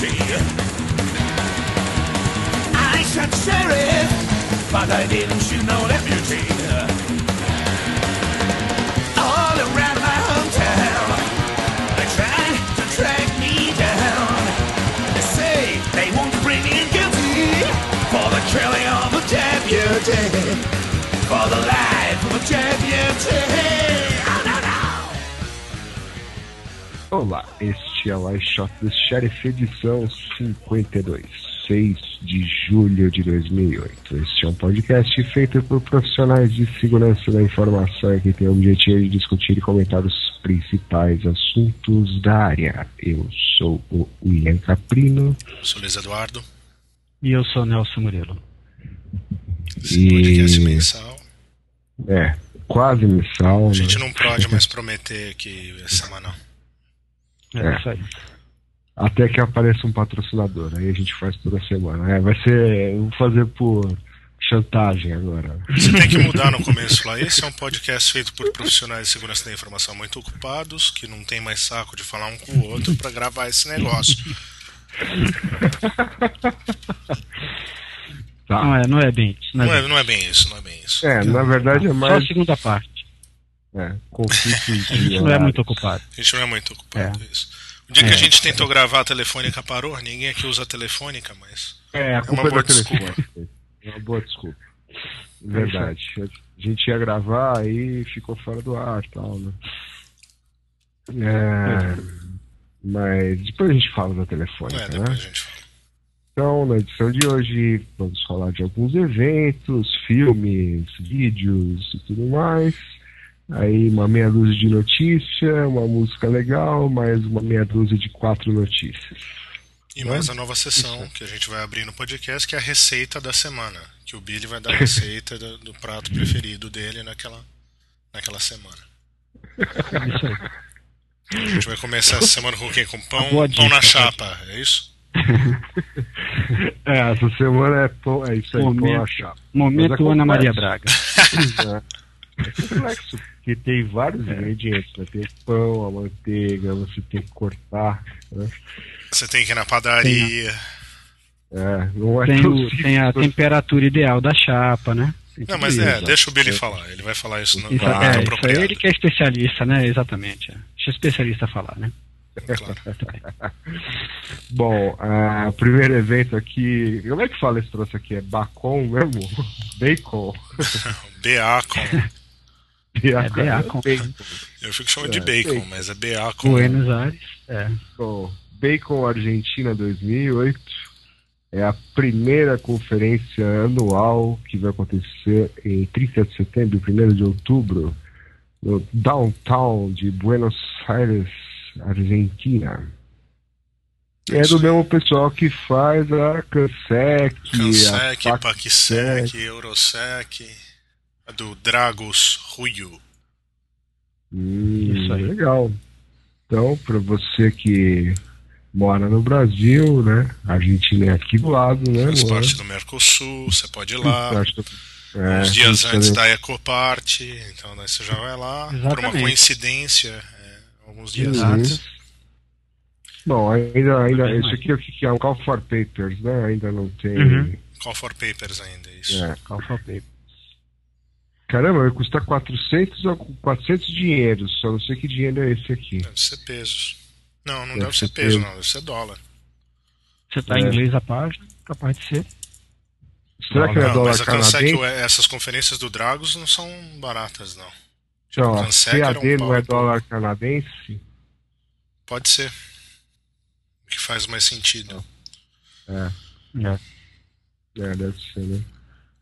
I shot sheriff, but I didn't shoot no deputy. All around my hometown, they to track me down. They say they won't bring me guilty for the killing of a deputy, for the life of a deputy. Oh, no, no. Olá, este é o I Shot the Sheriff edição 52, 6 de julho de 2008. Este é um podcast feito por profissionais de segurança da informação que tem o objetivo de discutir e comentar os principais assuntos da área. Eu sou o William Caprino Sou Luiz Eduardo. E eu sou Nelson Murilo. Esse E- podcast mensal. é quase mensal. A gente né? não pode mais prometer que é semanal. É, É. isso aí. Até que apareça um patrocinador, aí a gente faz toda semana. É, vai ser. eu Vou fazer por chantagem agora. Você tem que mudar no começo lá. Esse é um podcast feito por profissionais de segurança da informação muito ocupados, que não tem mais saco de falar um com o outro pra gravar esse negócio. Tá. Não é, não é bem isso. Não Não é, é, bem. não é bem isso, não é bem isso. É, na verdade é Só mais a segunda parte. É, conflitos A gente não é muito ocupado. A gente não é muito ocupado É. isso. O dia que a É. gente tentou gravar a telefônica parou, ninguém aqui usa a telefônica, mas. É, a uma culpa é boa da telefone. É uma boa desculpa. Verdade. A gente ia gravar aí ficou fora do ar e tal, né? É, mas depois a gente fala da telefônica, É, né? a gente fala. Então, na edição de hoje, vamos falar de alguns eventos, filmes, vídeos e tudo mais. Aí, uma meia dúzia de notícia, uma música legal, mais uma meia dúzia de quatro notícias. E mais a nova sessão que a gente vai abrir no podcast, que é a receita da semana. Que o Billy vai dar a receita do, do prato preferido dele naquela, naquela semana. É isso aí. A gente vai começar essa semana com o quê? Com pão, pão na chapa, é isso? É, essa semana é, pão, é isso aí, pão Momento. na chapa. Momento. Ana Maria Braga. É complexo, porque tem vários ingredientes, né? Tem o pão, a manteiga, você tem que cortar, né? Você tem que ir na padaria. É, não é Tem, o- tem a temperatura ideal da chapa, né? Tem Não, mas é, deixa o Billy falar. Ele vai falar isso no, Isso, é, isso aí ele que é especialista, né? Exatamente. é. Deixa o especialista falar, né? Claro. Bom, o primeiro evento aqui. Como é que fala esse troço aqui? É bacon mesmo? Bacon. BA com. É bacon. Bacon. Eu fico chamando de É, bacon, bacon. mas é BA com. Buenos Aires. É. Bom, Bacon Argentina 2008 é a primeira conferência anual que vai acontecer em 30 de setembro e 1 de outubro no downtown de Buenos Aires, Argentina. E é do mesmo pessoal que faz a Cansec, Cansec, a Pacsec, Eurosec. A do Dragos Ruyo. Hum, Isso aí. Legal. Então, para você que mora no Brasil, né? A Argentina é aqui do lado, né? Faz parte do Mercosul, você pode ir lá. É, Uns dias antes também. da Ecopart, então daí você já vai lá. Por uma Exatamente. coincidência, é, alguns dias Uhum. antes. Bom, ainda, ainda isso aqui é o que é um Call for Papers, né? Ainda não tem. Uhum. Call for Papers ainda, isso. É. Alphabet. Caramba, vai custar 400 ou 400 dinheiros. Só não sei que dinheiro é esse aqui. Deve ser pesos. Não, não Deve deve, ser ser peso, peso. não, deve ser dólar. Você tá É. em inglês a página? Capaz de ser. Será Não, que não é não, dólar mas a Cansec, canadense? essas conferências do Dragos não são baratas, não. Então, a era um CAD não é dólar canadense? Pode ser. O que faz mais sentido. É. É. É, deve ser, né?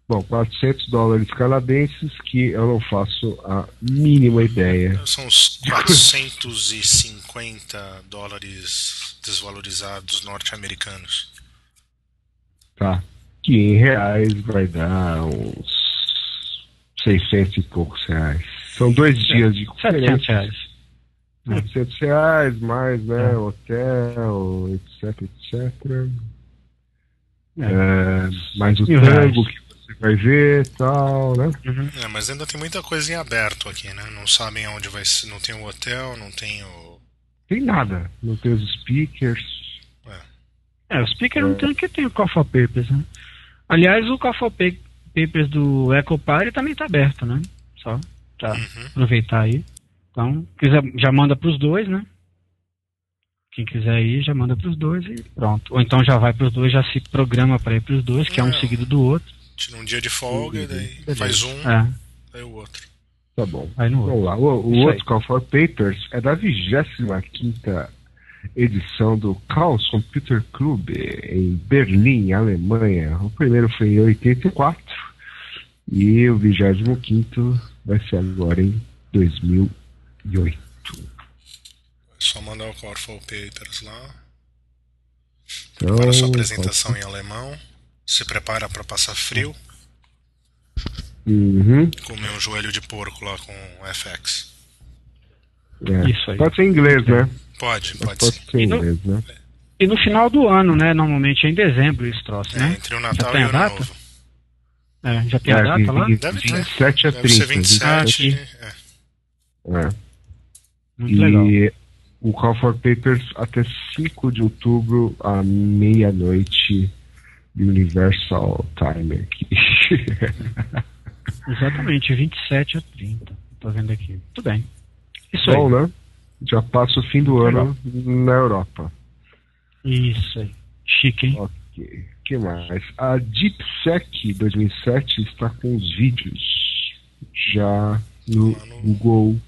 Bom, 400 dólares canadenses que eu não faço a mínima ideia. São uns 450 dólares desvalorizados norte-americanos. Tá. Que em reais vai dar uns 600 e poucos reais. São dois dias de 700 conferência. reais. 700 reais, mais, né? É. Hotel, etc, etc. É. É, mais o Mil tango reais. que vai ver e tal, né? Uhum. É, mas ainda tem muita coisa em aberto aqui, né? Não sabem onde vai ser. Não tem o hotel, não tem o, tem nada. Não tem os speakers. É, o speaker não tem que tem o for Papers, né? Aliás, o Pa- Papers do Echo Party também tá aberto, né? Só pra Uhum. aproveitar aí. Então, quiser, já manda pros dois, né? Quem quiser ir, já manda pros dois e pronto. Ou então já vai pros dois, já se programa pra ir pros dois, que é um Não. seguido do outro. Tira um dia de folga e daí Beleza. faz um, É, daí o outro. Tá bom. vai no outro. Vamos lá. O, o outro aí. Call for Papers é da 25 edição do Chaos Computer Club em Berlim, Alemanha. O primeiro foi em 84 e o 25 vai ser agora em 2008. É só mandar o Call for Papers lá. Então, Para sua apresentação em alemão. Se prepara para passar frio. Uhum, Comer um joelho de porco lá com FX. é. Isso aí. Pode ser em inglês, né? Pode, pode pode ser. ser inglês, né? E no final do ano, né? Normalmente é em dezembro esse troço, É, né? entre o Natal tem e a o Ano data? Novo. É, já tem a É, data lá? vi- Deve ter. 27 a Deve 30. ser 27. aqui. é. É. Muito legal. E o Call for Papers até 5 de outubro, à meia-noite, Universal Time aqui. Exatamente, 27 a 30. Tô vendo aqui. Tudo bem. Isso Bom, aí. né? Já passa o fim do ano na Europa. Isso aí. Chique, hein? Ok. O que mais? A DeepSec 2007 está com os vídeos já no no- Google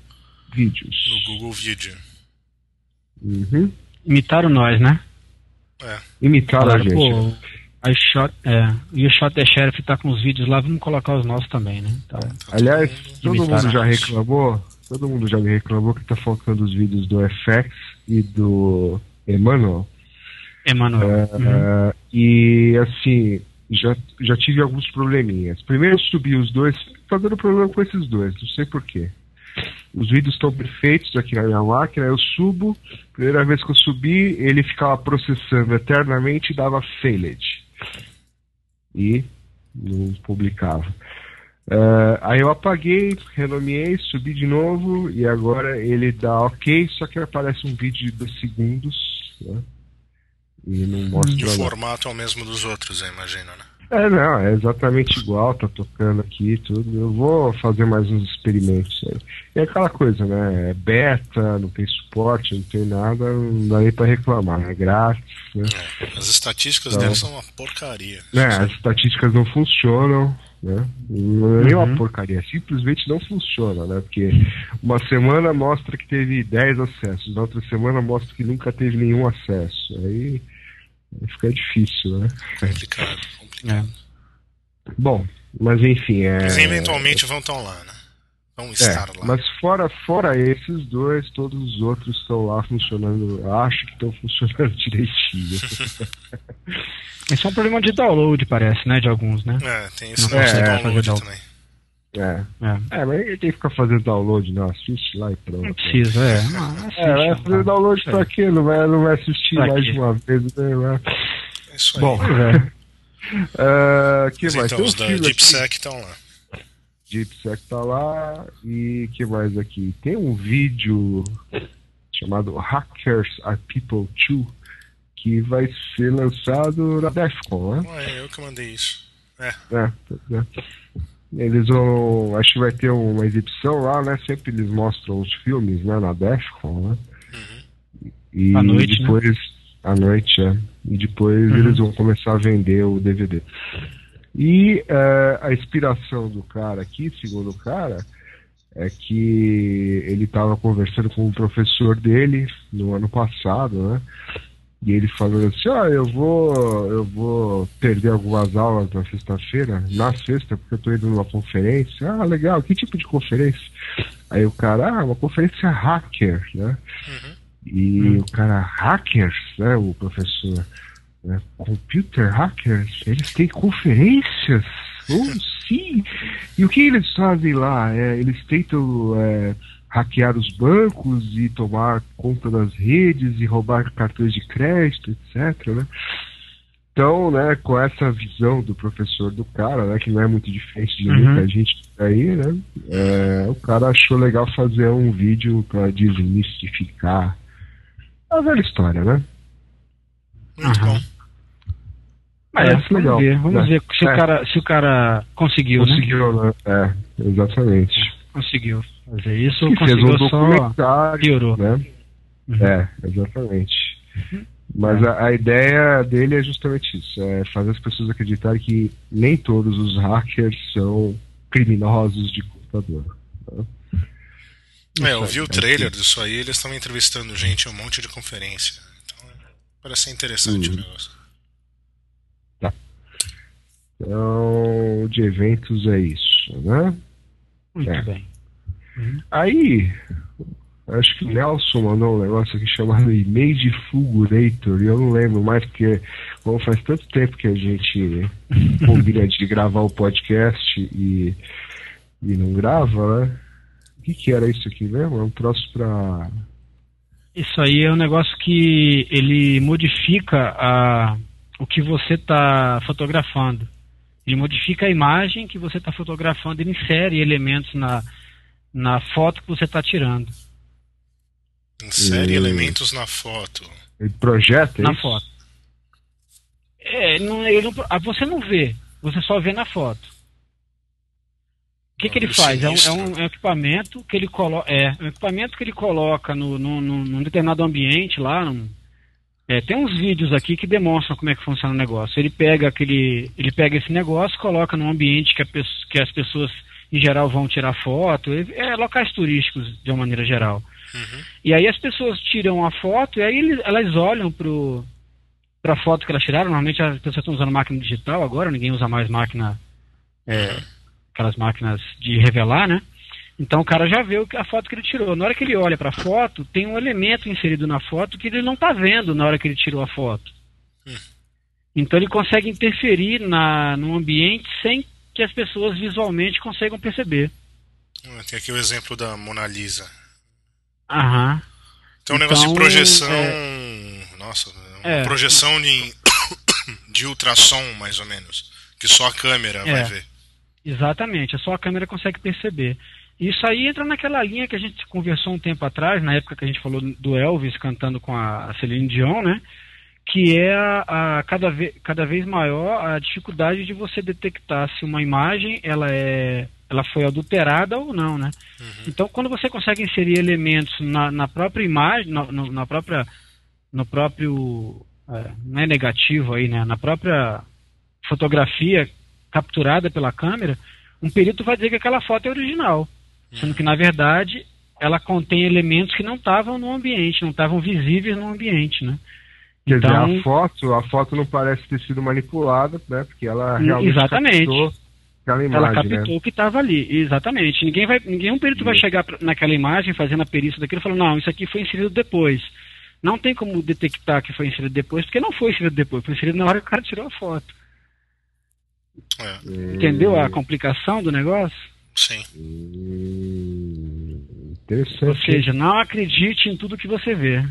Vídeos. No Google Video. Uhum. Imitaram nós, né? É. Imitaram a gente. pô, a shot, é, e o Shot the Sheriff tá com os vídeos lá, vamos colocar os nossos também, né? Então, Aliás, todo mundo já reclamou. Todo mundo já me reclamou que tá faltando os vídeos do FX e do Emmanuel. Emanuel. É, Uhum. E assim, já, já tive alguns probleminhas. Primeiro eu subi os dois, tá dando problema com esses dois, não sei porquê. Os vídeos estão perfeitos aqui na minha máquina, eu subo, primeira vez que eu subi, ele ficava processando eternamente e dava failed. E não publicava. É, aí eu apaguei, renomeei, subi de novo e agora ele dá ok, só que aparece um vídeo de dois segundos, né? E não mostra E o formato é o mesmo dos outros, eu imagino, né? É, não, é exatamente igual, tá tocando aqui e tudo. Eu vou fazer mais uns experimentos aí. E é aquela coisa, né? É beta, não tem suporte, não tem nada, não dá nem pra reclamar, é grátis, né? É, As estatísticas Então- são uma porcaria. É, as estatísticas não funcionam, né? Não é nem uma Uhum. porcaria, simplesmente não funciona, né? Porque uma semana mostra que teve 10 acessos, na outra semana mostra que nunca teve nenhum acesso. Aí fica difícil, né? Complicado, complicado. É. Bom, mas enfim, é. Mas eventualmente vão estar lá, né? Vão estar É, lá. mas fora, fora esses dois, todos os outros estão lá funcionando. Acho que estão funcionando direitinho. Esse é um problema de download, parece, né? De alguns, né? É, tem esse Não fazer download download. também. É. É. é, mas ele tem que ficar fazendo download, não. Assiste lá e pronto. Não precisa, é. Assiste, É, vai tá. fazer download Isso pra quê? Não vai, não vai assistir Pra mais quê? de uma vez, né? Vai- É isso aí. Bom, é. ah, que Mas mais? então, Tem os da. DeepSec estão lá. DeepSec tá lá. E que mais aqui? Tem um vídeo chamado Hackers Are People Too que vai ser lançado na DEFCON, né? Ué, eu que mandei isso. É, É, é. Eles vão. Acho que vai ter uma exibição lá, né? Sempre eles mostram os filmes, né? Na DEFCON, né? E À noite, né? depois. À noite, é. E depois Uhum. eles vão começar a vender o DVD. E é, a inspiração do cara aqui, segundo o cara, é que ele estava conversando com o professor dele no ano passado, né? E ele falou assim, ah, eu vou, eu vou perder algumas aulas na sexta-feira, na sexta, porque eu tô indo numa conferência. Ah, legal, que tipo de conferência? Aí o cara, ah, uma conferência hacker, né? E Hum. o cara, hackers, né, o professor, né, computer hackers, eles têm conferências? Oh, sim! E o que eles fazem lá? É, eles tentam é, hackear os bancos e tomar conta das redes e roubar cartões de crédito, etc. Né? Então, né, com essa visão do professor do cara, né, que não é muito diferente de Uhum. muita gente aí, né, é, o cara achou legal fazer um vídeo para desmistificar É uma velha história, né? Muito Aham. bom. Mas É, vamos legal. ver, vamos É. ver se, É. o cara, se o cara conseguiu, né? Conseguiu, né? É, exatamente. Conseguiu fazer isso, E fez um documentário, piorou. né? Uhum. É, exatamente. Mas a, a ideia dele é justamente isso, é fazer as pessoas acreditarem que nem todos os hackers são criminosos de computador. né? É, eu vi o trailer disso aí, eles estão entrevistando gente em um monte de conferência. Então, parece ser interessante Uhum. o negócio. Então, de eventos é isso, né? Muito É. bem. Aí, acho que o Nelson mandou um negócio aqui chamado Image Fulgurator, e eu não lembro mais, porque como faz tanto tempo que a gente combina de gravar o podcast e, e não grava, né? O que, que era isso aqui mesmo? É um troço pra. Isso aí é um negócio que ele modifica a, o que você está fotografando. Ele modifica a imagem que você está fotografando, ele insere elementos na, na foto que você está tirando. Insere Hum. elementos na foto. Ele projeta na isso? foto. É, não, ele não- ah, você não vê, você só vê na foto. O que, que ele faz? É um, é um- é um equipamento que ele coloca. É, um equipamento que ele coloca no, no, no- num determinado ambiente lá. num- é, tem uns vídeos aqui que demonstram como é que funciona o negócio. Ele pega aquele. Ele pega esse negócio, coloca num ambiente que, a que as pessoas em geral vão tirar foto. É, locais turísticos de uma maneira geral. Uhum. E aí as pessoas tiram a foto e aí elas olham pro para a foto que elas tiraram. Normalmente as pessoas estão usando máquina digital agora, ninguém usa mais máquina, é, aquelas máquinas de revelar, né? Então o cara já vê a foto que ele tirou. Na hora que ele olha para a foto, tem um elemento inserido na foto que ele não está vendo na hora que ele tirou a foto. Hum. Então ele consegue interferir na, no ambiente sem que as pessoas visualmente consigam perceber. Ah, Tem aqui o exemplo da Mona Lisa. Aham. Tem um negócio de Então, projeção. é. Nossa, uma É. projeção de, de ultrassom, mais ou menos. Que só a câmera vai É. ver. Exatamente, só a câmera consegue perceber. Isso aí entra naquela linha que a gente conversou um tempo atrás, na época que a gente falou do Elvis cantando com a Celine Dion, né? Que é a, a cada, ve cada vez maior a dificuldade de você detectar se uma imagem ela é ela foi adulterada ou não, né? Então, quando você consegue inserir elementos na, na própria imagem, na, no- na própria, no próprio, é, não é negativo aí, né? Na própria fotografia capturada pela câmera, um perito vai dizer que aquela foto é original, sendo que na verdade ela contém elementos que não estavam no ambiente, não estavam visíveis no ambiente, né? Quer Então, dizer, a foto, a foto não parece ter sido manipulada, né? Porque ela realmente Exatamente. captou aquela ela imagem, captou né? o que estava ali, exatamente. Ninguém vai, ninguém um perito vai chegar pra- naquela imagem fazendo a perícia daquilo e falar, não, isso aqui foi inserido depois. Não tem como detectar que foi inserido depois, porque não foi inserido depois, foi inserido na hora que o cara tirou a foto. É, Entendeu a complicação do negócio? sim. Hum, Ou seja, não acredite em tudo que você vê.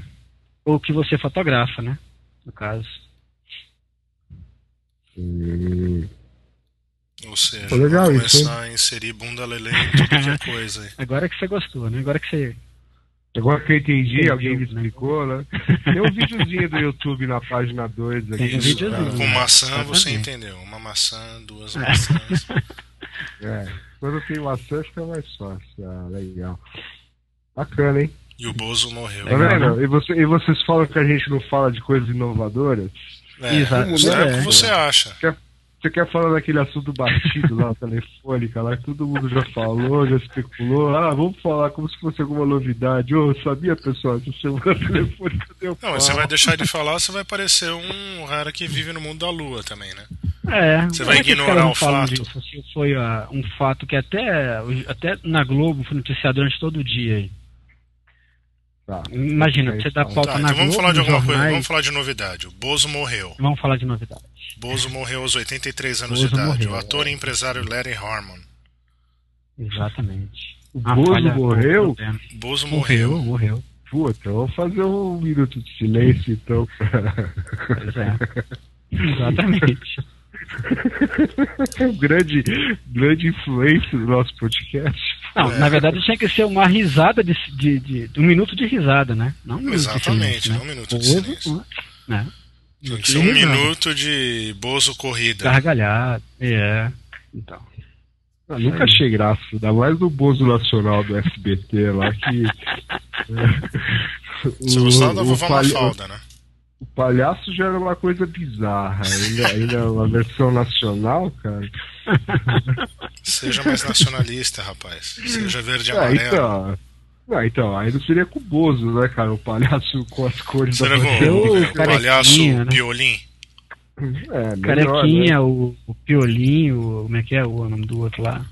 Ou que você fotografa, né? No caso. Hum, Ou seja, Pô, legal vou isso, começar a inserir bunda lelê em tudo que é coisa aí. Agora que você gostou, né? Agora que você. Agora que eu entendi, Entendi, alguém me explicou, né? Tem um videozinho do YouTube na página 2 aqui. Tem um videozinho. Com maçã você entendeu. Uma maçã, duas É. maçãs. É. Quando tem maçã fica mais fácil. Ah, legal. Bacana, hein? E o Bozo morreu. Tá vendo? E, você- e vocês falam que a gente não fala de coisas inovadoras? É, Exato. é o É. que você acha. Você quer falar daquele assunto batido lá, telefônica, lá que todo mundo já falou, já especulou. Ah, vamos falar como se fosse alguma novidade. Ô, sabia, pessoal, essa semana telefônica deu Não, você vai deixar de falar, você vai parecer um cara que vive no mundo da lua também, né? É, Você vai é ignorar o fato? Disso? Se foi ah, um fato que até, até na Globo foi noticiado durante todo o dia aí. Tá. Imagina, Aí você dá fala. pauta Tá, na então vamos Globo, falar de alguma coisa, vamos falar de novidade. O Bozo morreu. vamos falar de novidade. Bozo morreu aos 83 anos Bozo de idade. morreu, o ator é. e empresário Larry Harmon. Exatamente. O Bozo morreu? Bozo Morreu, morreu. morreu. Puta, vamos fazer um minuto de silêncio, então. Pois é. Exatamente. grande, grande influência do nosso podcast. Não, É. na verdade tinha que ser uma risada de, de, de- de um minuto de risada, né? Não um minuto Exatamente, de silêncio, não né? um minuto de. Né? Tinha que ser um risada. minuto de Bozo corrida. Gargalhado, é. Então. Ah, nunca achei graça, ainda mais no Bozo Nacional do SBT lá que. Você gostava da vovó Mafalda, né? O palhaço já era uma coisa bizarra, ainda, ainda uma versão nacional, cara. Seja mais nacionalista, rapaz. Seja verde e Ah, amarelo. então. Não, então, aí não seria com o Bozo, né, cara? O palhaço com as cores Será da com bandeira. o, palhaço né? Piolim? É, melhor, Carequinha, né? o, o Piolinho, como é que é o nome do outro lá?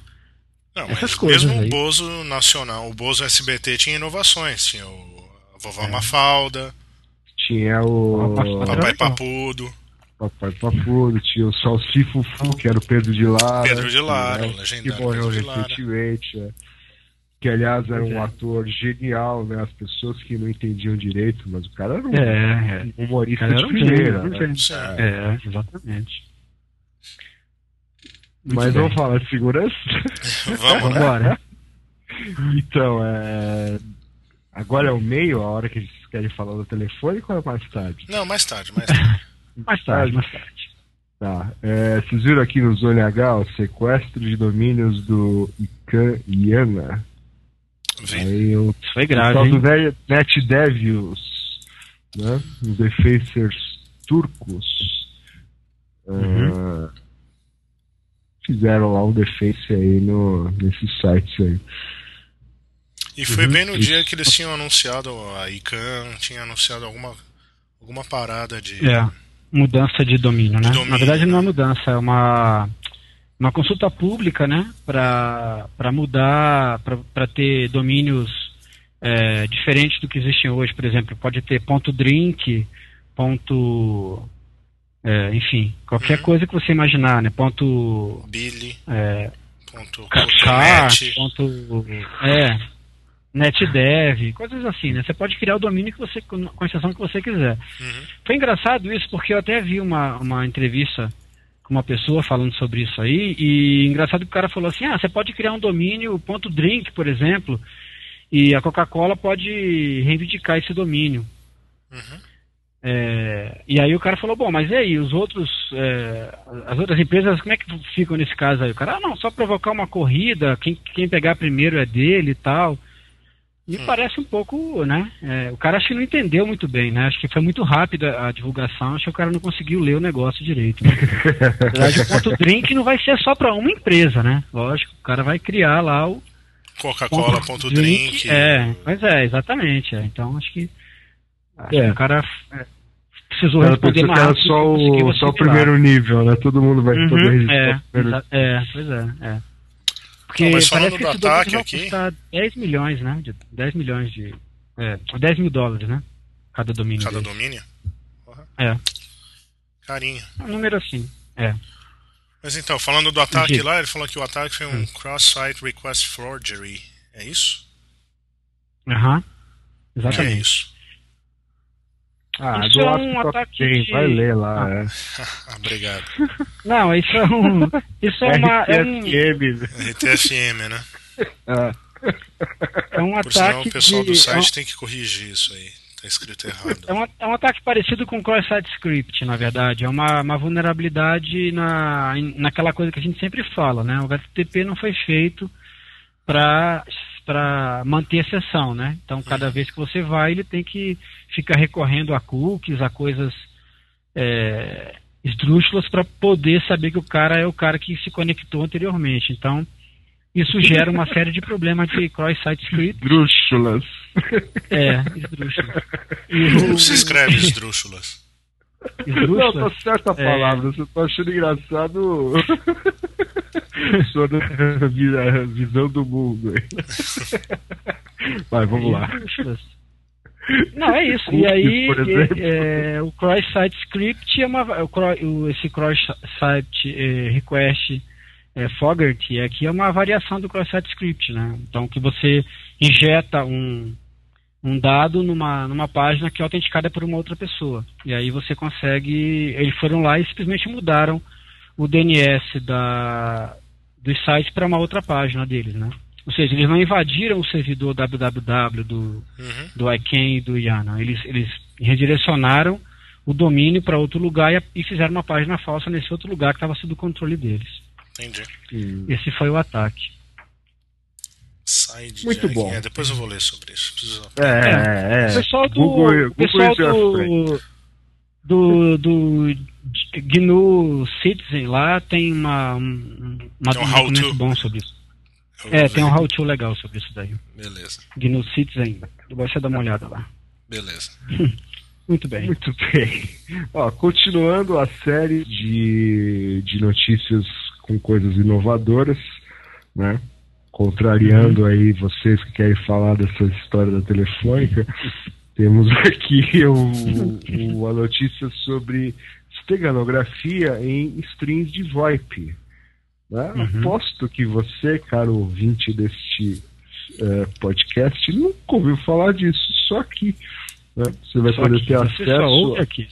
Não, Essas mas coisas mesmo aí. o Bozo nacional, o Bozo SBT tinha inovações. Tinha o, a vovó É. Mafalda, Tinha o Papai. Papudo, Papai Papudo, tinha o Salsifufu, que era o Pedro de Lara. Pedro de Lara, que, o né, legendário que morreu recentemente. é. Que, aliás, era um é. ator genial, né? As pessoas que não entendiam direito, mas o cara era um É, é. humorista Cara, de primeira. um né? Sim. É, exatamente. Muito Mas bem. vamos falar de segurança? Vamos, né? Então, é... agora é o meio, a hora que eles querem falar do telefone, ou é mais tarde? Não, mais tarde, mais tarde. Mais tarde, mais tarde. Tá. É, vocês viram aqui no Zone H o sequestro de domínios do Ican Iana? Vi. Aí o foi o grave, tal do? Net- NetDevils, né? Os defacers turcos. Uhum. ah, fizeram lá um deface aí no, nesses sites aí. E foi Uhum, bem no dia que eles tinham anunciado, a ICANN tinha anunciado alguma, alguma parada de. É, mudança de domínio, né? De domínio, Na verdade não é né? mudança, é uma, uma consulta pública, né? Para mudar, para ter domínios é, diferentes do que existem hoje. Por exemplo, pode ter ponto .drink, ponto... é, enfim, qualquer Uhum. coisa que você imaginar, né? Ponto... Billy. É, Ponto, Ca- ponto car, ponto, é, netdev, coisas assim, né? Você pode criar o domínio que você, com a exceção que você quiser. Uhum. Foi engraçado isso, porque eu até vi uma, uma entrevista com uma pessoa falando sobre isso aí, e engraçado que o cara falou assim, ah, você pode criar um domínio ponto .drink, por exemplo, e a Coca-Cola pode reivindicar esse domínio. Uhum. É, e aí o cara falou, bom, mas e aí, os outros, é, as outras empresas, como é que ficam nesse caso aí? O cara, ah, não, só provocar uma corrida, quem, quem pegar primeiro é dele e tal. Me Hum. parece um pouco, né? é, o cara acho que não entendeu muito bem, né? Acho que foi muito rápida a divulgação, acho que o cara não conseguiu ler o negócio direito. Né? Na verdade, o ponto drink não vai ser só para uma empresa, né? Lógico, o cara vai criar lá o Coca-Cola, ponto drink. É, mas é, exatamente. é. Então acho que, acho É. que o cara é, precisou cara responder mais era rápido só o, só o primeiro nível, né? Todo mundo vai Uhum, poder registrar é, é, pois é, é. Porque Não, mas falando parece que esse domínio ataque vai aqui- custar 10 milhões, né? De, 10 milhões de. É, 10 mil dólares, né? Cada domínio. Cada domínio? Porra, É, Carinho. é um número assim. É. Mas então, falando do ataque lá, ele falou que o ataque foi um Hum. cross-site request forgery. É isso? Aham. É Exatamente. isso. Ah, Isso do é um ataque 10, de- vai ler lá. Ah. é. Obrigado. Não, isso é um. Isso é uma. É um, RTFM, RTFM, né? ah, é um Por sinal, ataque. o pessoal de, do é um- site tem que corrigir isso aí. Tá escrito errado. É um, é um ataque parecido com cross-site script, na verdade. É uma, uma vulnerabilidade na, naquela coisa que a gente sempre fala, né? O HTTP não foi feito para para manter exceção, né? Então, cada vez que você vai, ele tem que ficar recorrendo a cookies, a coisas é, esdrúxulas para poder saber que o cara é o cara que se conectou anteriormente. Então, isso gera uma série de problemas de cross-site script. Drúxulas. É, esdrúxulas. E Como o- se escreve esdrúxulas? Não, esdrúxulas? tá certa a É. palavra. Você tá achando engraçado sua visão do mundo. Vai, vamos lá. Não, é isso. E aí, exemplo. é, o cross-site script é uma. O- esse cross-site é, request é, Fogarty aqui é uma variação do cross-site script, né? Então, que você injeta um, um dado numa, numa página que é autenticada por uma outra pessoa. E aí você consegue. Eles foram lá e simplesmente mudaram o DNS da, dos sites para uma outra página deles, né? Ou seja, eles não invadiram o servidor www do, Uhum. do ICANN e do IANA. Eles, eles redirecionaram o domínio para outro lugar e, e fizeram uma página falsa nesse outro lugar que estava sob o controle deles. Entendi. Hum. Esse foi o ataque. Side Muito bom. É, depois eu vou ler sobre isso. Preciso... É, é. O pessoal do, Google, pessoal do, do, do GNU Citizen lá tem uma, um, uma Tem um um documento to. bom sobre isso. Eu É, vou tem um how-to legal sobre isso daí. Beleza, GNU Citizen, você dar uma olhada lá. beleza. Muito bem. Muito bem. Ó, continuando a série de, de notícias com coisas inovadoras, né? Contrariando aí vocês que querem falar dessa história da telefônica, temos aqui o, o- a notícia sobre esteganografia em strings de VoIP. Né? Uhum. Aposto que você, caro ouvinte deste eh, podcast, nunca ouviu falar disso, só aqui. né? Você vai Só poder que ter acesso só ouve aqui.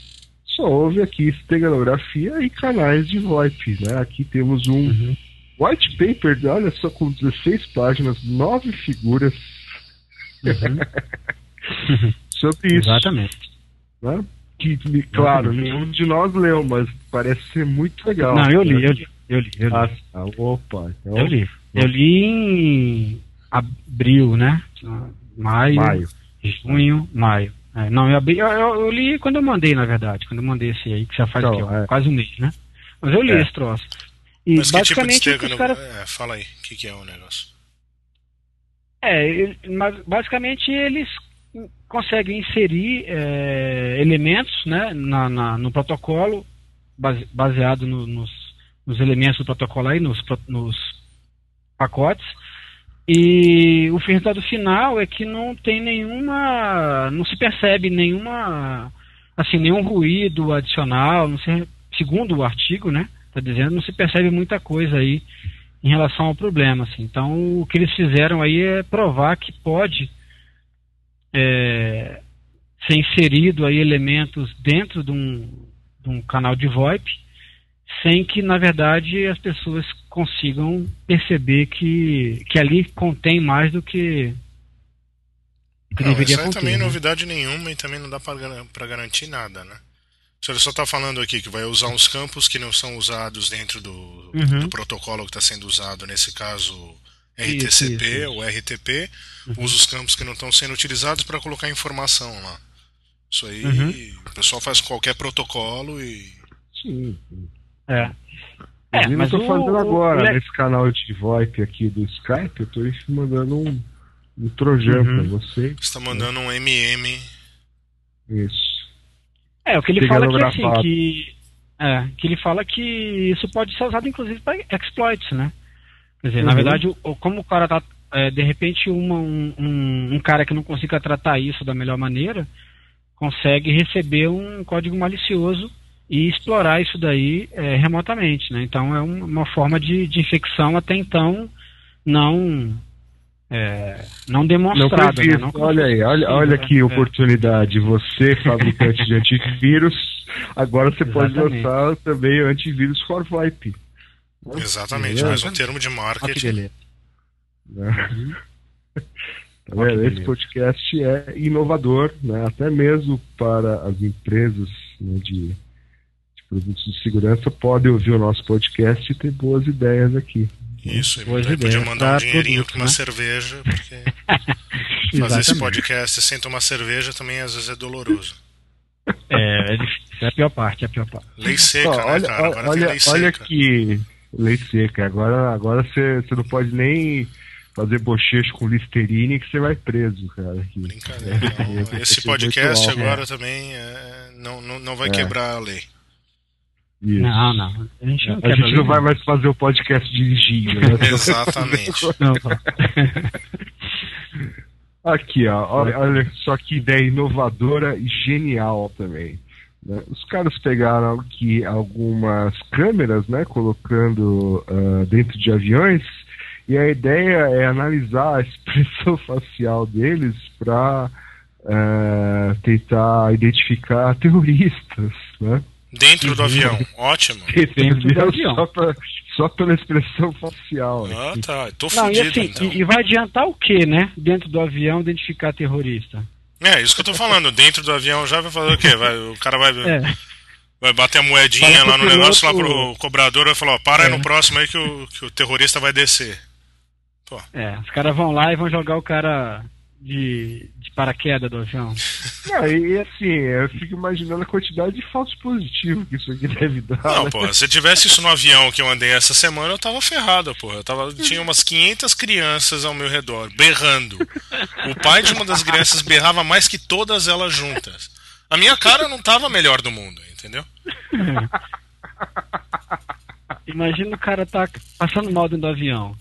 só houve aqui esteganografia e canais de VoIP. Né? Aqui temos um Uhum. White paper, olha só, com 16 páginas, nove figuras sobre isso. Exatamente. Né? Que, claro, nenhum de nós leu, mas parece ser muito legal. Não, eu li, né? eu li, eu li, eu li. Ah, tá. opa, então, Eu li. Eu li em abril, né? Maio, Maio. junho, maio. É, não, eu, abri, eu, eu- li quando eu mandei, na verdade. Quando eu mandei esse aí, que já faz Então, o quê? é. quase um mês, né? Mas eu li É. esse troço. E Mas que tipo de basicamente o que estega os no... caras. É, fala aí, o que, que é o negócio? É, ele- basicamente eles conseguem inserir é, elementos né, na, na- no protocolo, base- baseado no- nos, nos elementos do protocolo aí, nos, nos pacotes. E o resultado final é que não tem nenhuma. não se percebe nenhuma. assim, nenhum ruído adicional, não se- segundo o artigo, né? Está dizendo, não se percebe muita coisa aí em relação ao problema. Assim. Então, o que eles fizeram aí é provar que pode é, ser inserido aí elementos dentro de um, de um canal de VoIP, sem que, na verdade, as pessoas consigam perceber que, que ali contém mais do que, Não, deveria isso aí também é novidade nenhuma e também não dá para garantir nada, né? O senhor só está falando aqui que vai usar uns campos que não são usados dentro do, Uhum. do protocolo que está sendo usado, nesse caso RTCP Isso, isso, isso. ou RTP, Uhum. usa os campos que não estão sendo utilizados para colocar informação lá. Isso aí, Uhum. o pessoal faz qualquer protocolo e. Sim. É. Mas eu o- fazendo agora, o nesse canal de VoIP aqui do Skype, eu tô mandando um, um trojan Uhum. pra você. está mandando um MM. Isso. É, o que ele fala que assim, que, é, que ele fala que isso pode ser usado inclusive para exploits, né? Quer dizer, na Uhum. verdade, o- o- como o cara tá, é, de repente uma- um, um, um cara que não consiga tratar isso da melhor maneira, consegue receber um código malicioso e explorar isso daí é, remotamente, né? Então é um- uma forma de, de infecção até então não é, não Não demonstrada, né? Não olha aí, olha, olha que É. oportunidade. Você, fabricante de antivírus, agora você pode Exatamente. lançar também o antivírus for VoIP. Exatamente, Beleza. mas um termo de Olha que marketing. beleza. Né? Tá vendo? Esse podcast é inovador, né? até mesmo para as empresas né, de, de produtos de segurança podem ouvir o nosso podcast e ter boas ideias aqui. Isso, e Boas aí podia mandar um pra dinheirinho com uma né? cerveja, porque fazer esse podcast sem tomar cerveja também às vezes é doloroso. É, é difícil. É a pior parte, é a pior parte. Lei seca, né, olha, cara? Agora olha, tem lei olha seca. que lei seca. Agora, agora você, não pode nem fazer bochecho com Listerine que você vai preso, cara. Brincadeira. É, é, Esse é podcast virtual, agora também é, não, não, não vai É. quebrar a lei. Isso. Não, não. A gente não A gente não vai mais fazer o podcast dirigindo. Né? Exatamente. Não, não. Aqui, ó, olha, olha só que ideia inovadora e genial também. né? Os caras pegaram aqui algumas câmeras, né, colocando ah, dentro de aviões, e a ideia é analisar a expressão facial deles para tentar identificar terroristas, né? Dentro do avião, ótimo. Dentro do avião. Só, pra- só pela expressão facial. Ah, tá. Tô Não, e fudido assim, então. e, e vai adiantar o que, né? Dentro do avião identificar terrorista. É, isso que eu tô falando. Dentro do avião já vai fazer o quê? Vai, o cara vai, É. vai bater a moedinha Fala lá no negócio, lá piloto- pro cobrador vai falar, ó, para aí É. no próximo aí que o, que o terrorista vai descer. É, os caras vão lá e vão jogar o cara de, de paraquedas do avião. Não, e, assim, eu fico imaginando a quantidade de falsos positivos que isso aqui deve dar. Não, né? pô, se tivesse isso no avião que eu andei essa semana, eu tava ferrado, pô. Eu tava, tinha umas 500 crianças ao meu redor, berrando. O pai de uma das crianças berrava mais que todas elas juntas. A minha cara não tava a melhor do mundo, entendeu? Imagina o cara tá passando mal dentro do avião.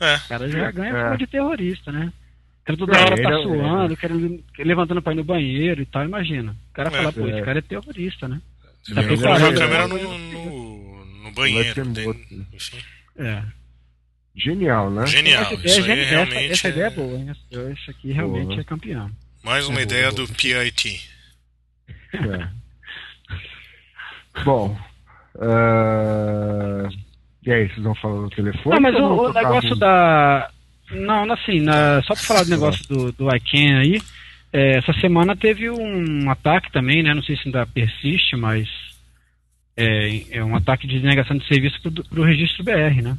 É. O cara já ganha É. de terrorista, né? O cara toda É, hora tá ele é- suando, querendo, levantando pra ir no banheiro e tal, imagina. O cara É. fala, pô, É. esse cara é terrorista, né? Você Tá Colocou a câmera no, no, no banheiro. morto. enfim. É. Genial, né? Genial. essa, Isso ideia, aí essa, realmente essa ideia é é boa, hein? Essa- Isso aqui realmente Boa. é campeão. mais uma Boa, ideia boa. do PIT. É. Bom, ah, e aí, vocês vão falar no telefone? Não, mas o, o negócio da. Não, assim, na- só pra falar do negócio do, do ICANN aí, é, essa semana teve um ataque também, né? Não sei se ainda persiste, mas é, é um ataque de negação de serviço pro, pro registro BR, né?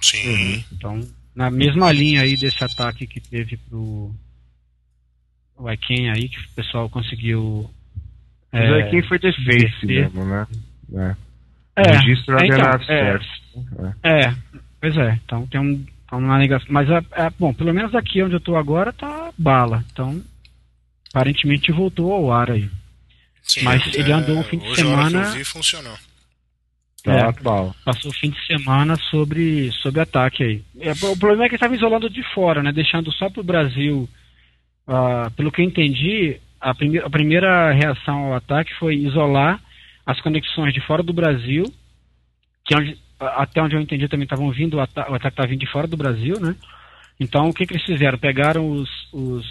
Sim. Então, na mesma linha aí desse ataque que teve pro o ICANN aí, que o pessoal conseguiu. Mas é, aí quem foi inverter. mesmo, né? É. É, Registro é, então, Adenat é, First. É, pois é. Então tem um, uma negação. Mas, é, é, bom, pelo menos aqui onde eu tô agora tá bala. Então, aparentemente voltou ao ar aí. Sim, Mas é, ele andou um fim de a semana- eu vi, funcionou. Tá, É. Passou o fim de semana sobre, sobre ataque aí. É, o problema é que estava isolando de fora, né? Deixando só pro Brasil. ah, pelo que eu entendi, a, prime a primeira reação ao ataque foi isolar as conexões de fora do Brasil, que é onde, a- até onde eu entendi também estavam vindo, o, ata o ataque estava vindo de fora do Brasil, né? Então o que, que eles fizeram? Pegaram os, os,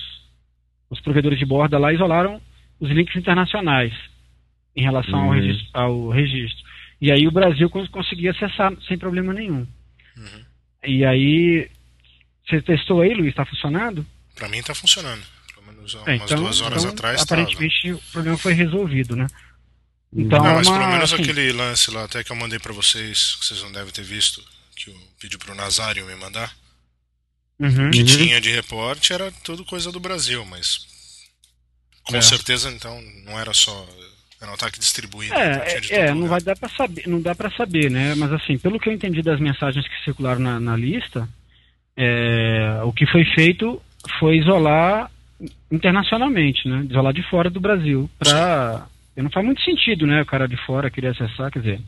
os provedores de borda lá e isolaram os links internacionais em relação ao, Uhum. registro, ao registro. E aí o Brasil cons- conseguia acessar sem problema nenhum. Uhum. E aí, você testou aí, Luiz? Está funcionando? Pra mim tá funcionando. Pelo menos há É, umas duas horas então, atrás tava. aparentemente o problema foi resolvido, né? Então, Não, é mas uma, pelo menos assim, aquele lance lá, até que eu mandei pra vocês, que vocês não devem ter visto, que eu pedi pro Nazário me mandar, uhum. que Uhum. tinha de reporte era tudo coisa do Brasil, mas com É. certeza então não era só. Era um ataque distribuído. então tinha de É, é, não vai dar para saber, não dá para saber, né? Mas assim, pelo que eu entendi das mensagens que circularam na, na lista, é, o que foi feito foi isolar internacionalmente, né? Isolar de fora do Brasil, para não faz muito sentido, né? O cara de fora querer acessar, quer dizer,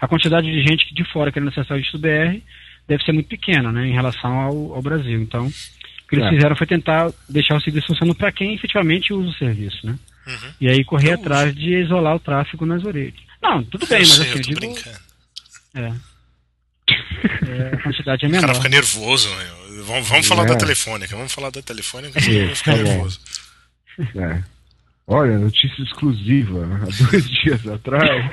a quantidade de gente de fora querendo acessar o registro BR deve ser muito pequena, né? Em relação ao, ao Brasil. Então, o que eles É. fizeram foi tentar deixar o serviço funcionando para quem efetivamente usa o serviço, né? Uhum. E aí correr Eu atrás de isolar o tráfego nas orelhas. Não, tudo bem, eu mas sei, assim, eu eu tô digo. brincando. É. É, a quantidade é O cara menor. fica nervoso, meu. Vamos, vamos falar É. da telefônica, vamos falar da telefônica, eu fico tá bom. nervoso. É. Olha, notícia exclusiva. Há dois dias atrás.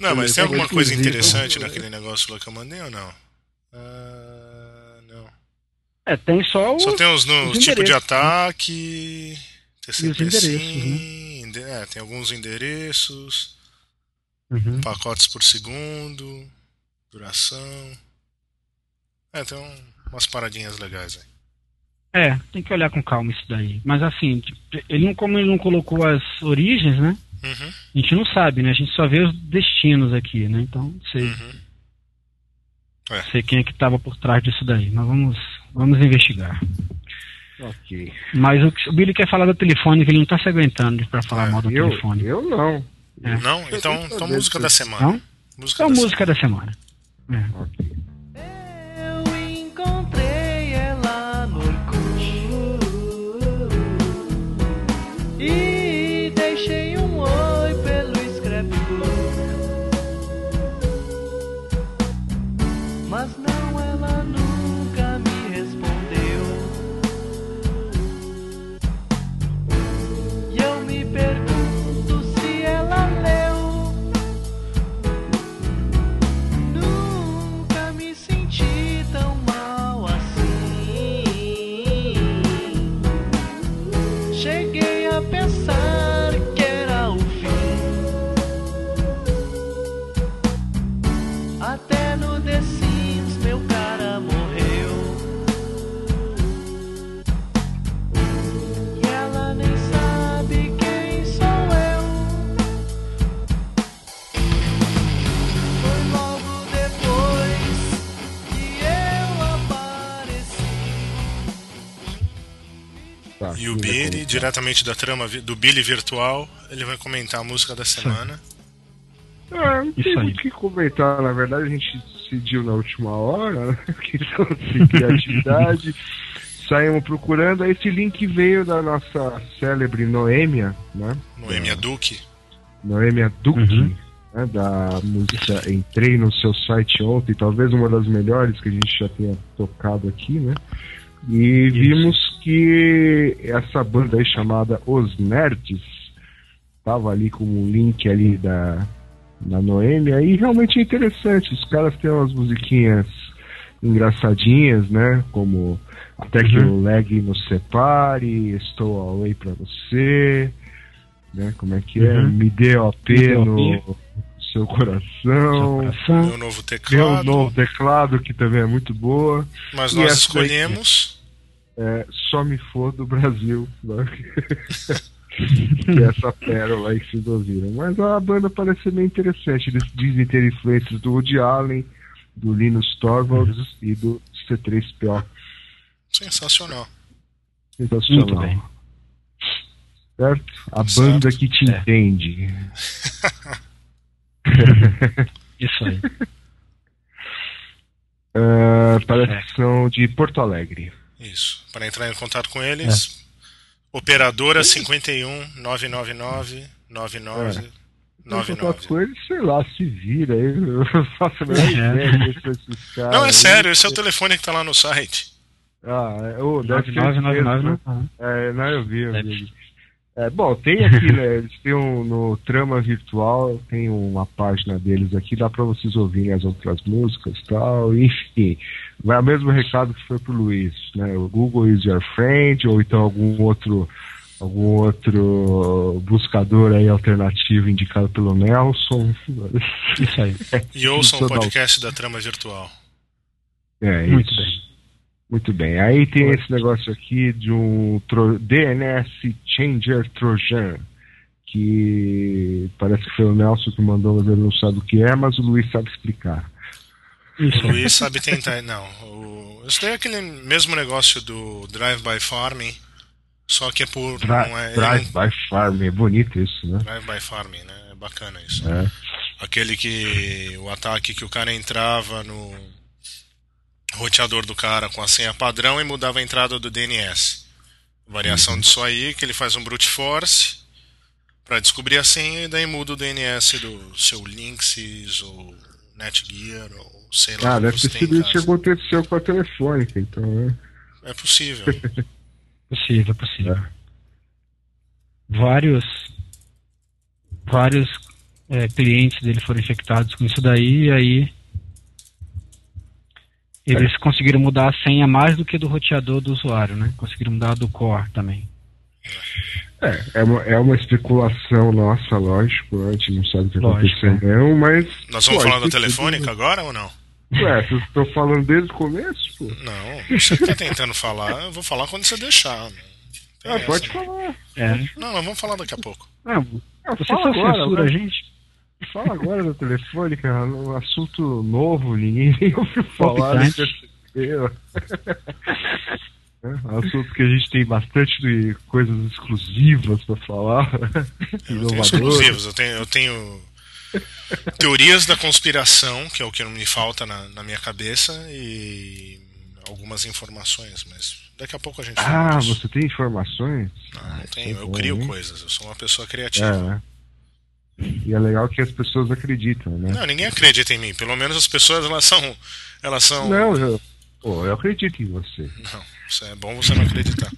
Não, mas tem alguma coisa interessante naquele negócio lá que eu mandei ou não? Ah, não. É, tem só o. Só tem os, no, os tipos de né? ataque. TCP endereços, né? sim, ende- é, tem alguns endereços, Uhum. pacotes por segundo, duração. É, tem um- umas paradinhas legais aí. É, tem que olhar com calma isso daí. Mas assim, ele não, como ele não colocou as origens, né? Uhum, A gente não sabe, né? A gente só vê os destinos aqui, né? Então, não sei, uhum. É. sei quem é que estava por trás disso daí. Mas vamos, vamos investigar. ok. Mas o, que- o Billy quer falar do telefone, que ele não tá se aguentando pra falar É, mal do Eu, telefone. eu não. É. Não? Então, então música da semana. Não? Música Então, da música da semana. É. Ok. Diretamente da trama do Billy Virtual, ele vai comentar a música da semana. Ah, não Isso tem o que comentar, na verdade a gente decidiu na última hora, né? questão de criatividade. Saímos procurando, aí esse link veio da nossa célebre Noêmia, né? Noêmia Duque. Noêmia Duque, Uhum. né, da música Entrei no seu site ontem, talvez uma das melhores que a gente já tenha tocado aqui, né? E vimos que essa banda aí chamada Os Nerds tava ali como um link ali da, da Noêmia e realmente é interessante. Os caras têm umas musiquinhas engraçadinhas, né? Como Até que o lag nos separe, Estou away pra você, né? Como é que é? Uhum. Me dê OP no. Seu coração. Meu novo Meu teclado. novo teclado, que também é muito boa. Mas E nós escolhemos. É, Só me for do Brasil. né? que é essa pérola aí que vocês ouviram. Mas a banda parece ser bem interessante. Eles dizem ter influências do Woody Allen, do Linus Torvalds Uhum. e do C3PO. Sensacional. Sensacional. Muito bem. Certo? A Certo. banda que te É. entende. Isso aí. Ah, parece que são de Porto Alegre. Isso. Para entrar em contato com eles, operadora 51 999 99 Eu contato 99. com eles, sei lá, se vira aí. Eu faço a menor É. ideia caras. Não, é sério, esse é o telefone que tá lá no site. Ah, é, oh, ser 9999 mesmo, não. né? É, não, eu vi, eu vi. É, bom, tem aqui, né? Eles têm um, no Trama Virtual, tem uma página deles aqui, dá pra vocês ouvirem as outras músicas e tal, enfim. Vai o mesmo recado que foi pro Luiz, né? O Google is your friend, ou então algum outro algum outro buscador aí alternativo indicado pelo Nelson. Isso aí. E ouçam o podcast da Trama Virtual. É, Muito isso. bem. Muito bem. Aí tem esse negócio aqui de um tro- DNS Changer Trojan, que parece que foi o Nelson que mandou, mas ele não sabe o que é, mas o Luiz sabe explicar. O. Luiz sabe tentar. Não, o, isso daí é aquele mesmo negócio do Drive-by Farming, só que é por. Não é, Drive by Farm, é bonito isso, né? Drive-by Farming, né? É bacana isso. É. Aquele que. O ataque que o cara entrava no roteador do cara com a senha padrão e mudava a entrada do DNS. Variação disso aí, que ele faz um brute force para descobrir a senha e daí muda o DNS do seu Linksys ou Netgear ou sei lá. Ah, o que deve ter sido isso que aconteceu com a telefônica, então, né? É possível. Possível, possível. Vários vários é, clientes dele foram infectados com isso daí e aí eles conseguiram mudar a senha mais do que do roteador do usuário, né? Conseguiram mudar a do core também. É, é uma, é uma especulação nossa, lógico, né? a gente não sabe o que Lógico, aconteceu não, mas... Nós vamos pô, falar da tudo- telefônica agora ou não? Ué, vocês estão falando desde o começo, pô? Não, você que tá tentando falar, eu vou falar quando você deixar. Não tem Ah, essa, pode não. falar. É. Não, nós vamos falar daqui a pouco. Ah, Ah, você fala só agora, censura a gente? Fala agora da telefônica, é um assunto novo, ninguém nem ouviu falar. nem percebeu. É, um assunto que a gente tem bastante de coisas exclusivas pra falar. Eu tenho Inovadoras. exclusivos, eu tenho, eu tenho teorias da conspiração, que é o que não me falta na, na minha cabeça, e algumas informações, mas daqui a pouco a gente Ah, você tem informações? Não, não tenho, eu bom, crio hein? coisas, eu sou uma pessoa É, criativa. né? E é legal que as pessoas acreditam, né? Não, ninguém acredita em mim, pelo menos as pessoas elas são. Elas são. Não, eu, pô, eu acredito em você. Não, isso é bom você não acreditar.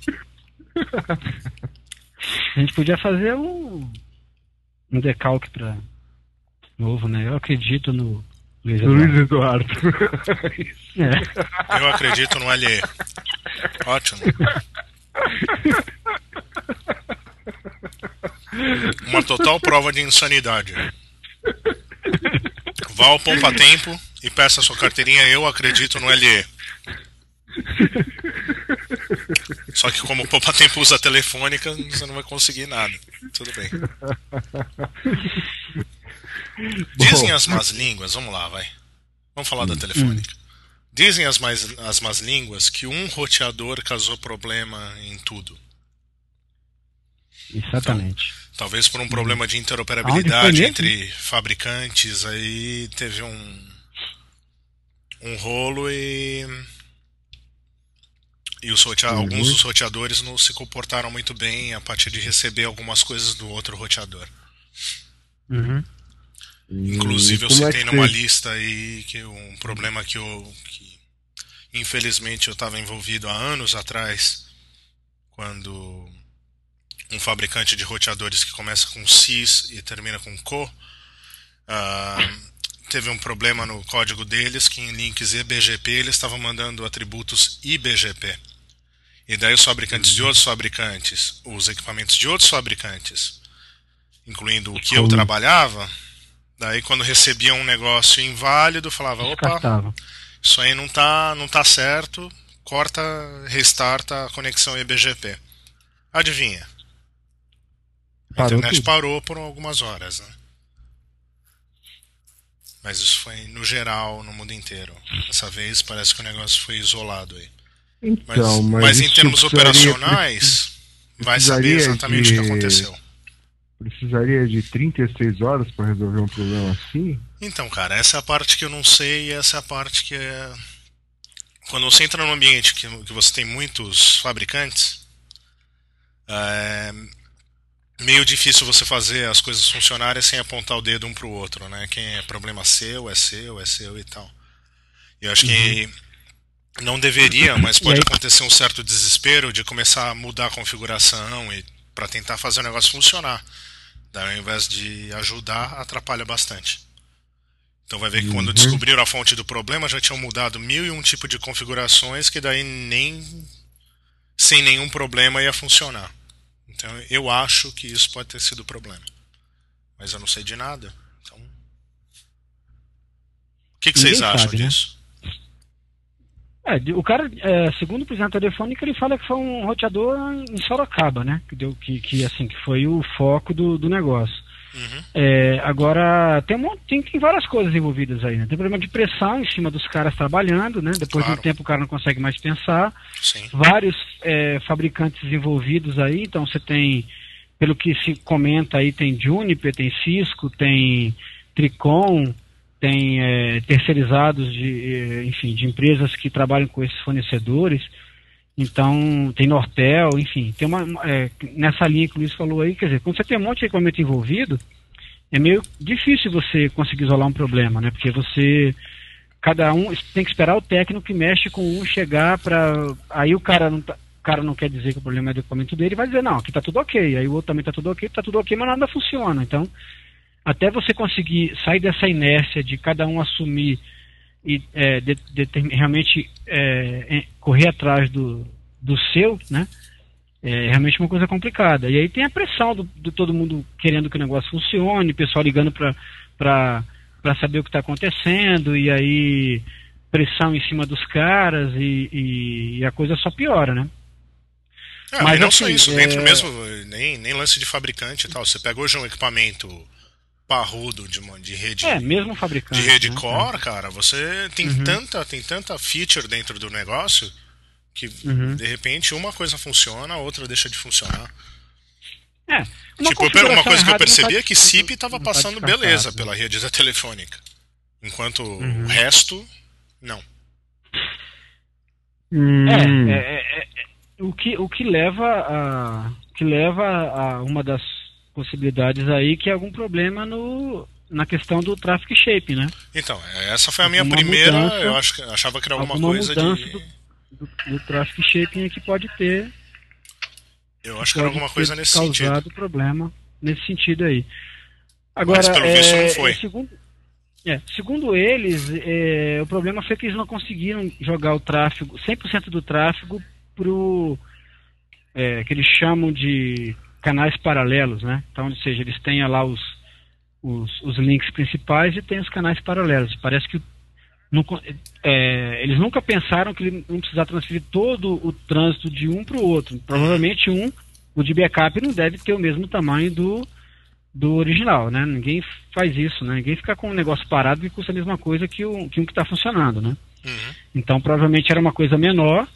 A gente podia fazer um, um decalque pra novo, né? Eu acredito no Luiz Luiz Eduardo. Eduardo. É. Eu acredito no LE. Ótimo. Uma total prova de insanidade. Vá ao Pompa Tempo e peça sua carteirinha Eu Acredito no LE. Só que como o Pompa Tempo usa telefônica, você não vai conseguir nada. Tudo bem. Dizem as más línguas, vamos lá, vai. Vamos falar da telefônica. Dizem as, mais, as más línguas que um roteador causou problema em tudo. Exatamente. Talvez por um problema de Aonde interoperabilidade entre fabricantes, aí teve um um rolo e e os Uhum. alguns dos roteadores não se comportaram muito bem a partir de receber algumas coisas do outro roteador. Uhum. Inclusive eu é citei que numa lista aí que um problema que eu que infelizmente eu estava envolvido há anos atrás quando um fabricante de roteadores que começa com CIS e termina com CO ah, teve um problema no código deles que em links EBGP eles estavam mandando atributos IBGP. E daí os fabricantes de outros fabricantes, os equipamentos de outros fabricantes, incluindo o que eu trabalhava, daí quando recebia um negócio inválido, falava, opa, isso aí não tá, não tá certo, corta, restarta a conexão EBGP. Adivinha? A internet tudo. parou por algumas horas, né? Mas isso foi no geral, no mundo inteiro. Dessa vez parece que o negócio foi isolado aí. Mas, Então, mas, mas em isso termos operacionais, vai saber exatamente o que de- aconteceu. Precisaria de 36 horas para resolver um problema assim? Então, cara, essa é a parte que eu não sei e essa é a parte que é. Quando você entra num ambiente que, que você tem muitos fabricantes, é meio difícil você fazer as coisas funcionarem sem apontar o dedo um pro outro, né? Quem é problema seu, é seu, é seu e tal. E eu acho que não deveria, mas pode acontecer um certo desespero de começar a mudar a configuração e para tentar fazer o negócio funcionar. Daí, ao invés de ajudar, atrapalha bastante. Então vai ver que quando Uhum. descobriram a fonte do problema já tinham mudado mil e um tipo de configurações que daí nem sem nenhum problema ia funcionar. Então eu acho que isso pode ter sido o problema. Mas eu não sei de nada. Então... O que, que vocês acham sabe, né? disso? É, de- o cara, é, segundo o presidente telefônica, ele fala que foi um roteador em Sorocaba, né? Que, deu, que, que, assim, que foi o foco do, do negócio. Uhum. É, agora, tem, um, tem, tem várias coisas envolvidas aí, né? Tem problema de pressão em cima dos caras trabalhando, né? Depois de Claro. um tempo o cara não consegue mais pensar. Sim. Vários é, fabricantes envolvidos aí, então você tem, pelo que se comenta aí, tem Juniper, tem Cisco, tem Tricom, tem é, terceirizados de, eh, enfim, de empresas que trabalham com esses fornecedores. Então, tem Nortel, enfim, tem uma, é, nessa linha que o Luiz falou aí, quer dizer, quando você tem um monte de equipamento envolvido, é meio difícil você conseguir isolar um problema, né? Porque você, cada um tem que esperar o técnico que mexe com um chegar para aí o cara não tá- o cara não quer dizer que o problema é do equipamento dele, vai dizer, não, aqui tá tudo ok, aí o outro também tá tudo ok, tá tudo ok, mas nada funciona. Então, até você conseguir sair dessa inércia de cada um assumir e é, de- determin- realmente é, é, correr atrás do, do seu, né? É realmente uma coisa complicada. E aí tem a pressão do, de todo mundo querendo que o negócio funcione, pessoal ligando para saber o que está acontecendo, e aí pressão em cima dos caras, e, e- e a coisa só piora, né? É, Mas, não só assim, isso, é- dentro mesmo, nem, nem lance de fabricante e tal. Você pega hoje um equipamento parrudo de, uma- de rede É, mesmo fabricante. de rede né? core, cara, você tem Uhum. tanta tem tanta feature dentro do negócio que Uhum. de repente uma coisa funciona, a outra deixa de funcionar. É, uma tipo, uma coisa que eu percebi não é que tá- SIP estava tá passando descartável, beleza né? pela rede da telefônica. Enquanto Uhum. o resto, não. Hum, É, é, é, é, o, que, o que leva a o que leva a uma das possibilidades aí que é algum problema no, na questão do traffic shape, né? Então, essa foi a minha Alguma primeira. mudança- eu acho que achava que era alguma, alguma coisa mudança de. do, do, do traffic shaping que pode ter Eu acho que era pode alguma coisa nesse causado sentido. problema nesse sentido aí. Agora, Mas, pelo é, visto, não foi. é, segundo, é, segundo eles, é, o problema foi que eles não conseguiram jogar o tráfego, 100% do tráfego pro é, que eles chamam de canais paralelos, né? Então, ou seja, eles têm lá os, os, os links principais e tem os canais paralelos. Parece que não é, eles nunca pensaram que ele não precisar transferir todo o trânsito de um para o outro. Provavelmente um, o de backup não deve ter o mesmo tamanho do, do original, né? Ninguém faz isso, né? Ninguém fica com um negócio parado que custa a mesma coisa que, o, que um que está funcionando, né? Uhum. Então provavelmente era uma coisa menor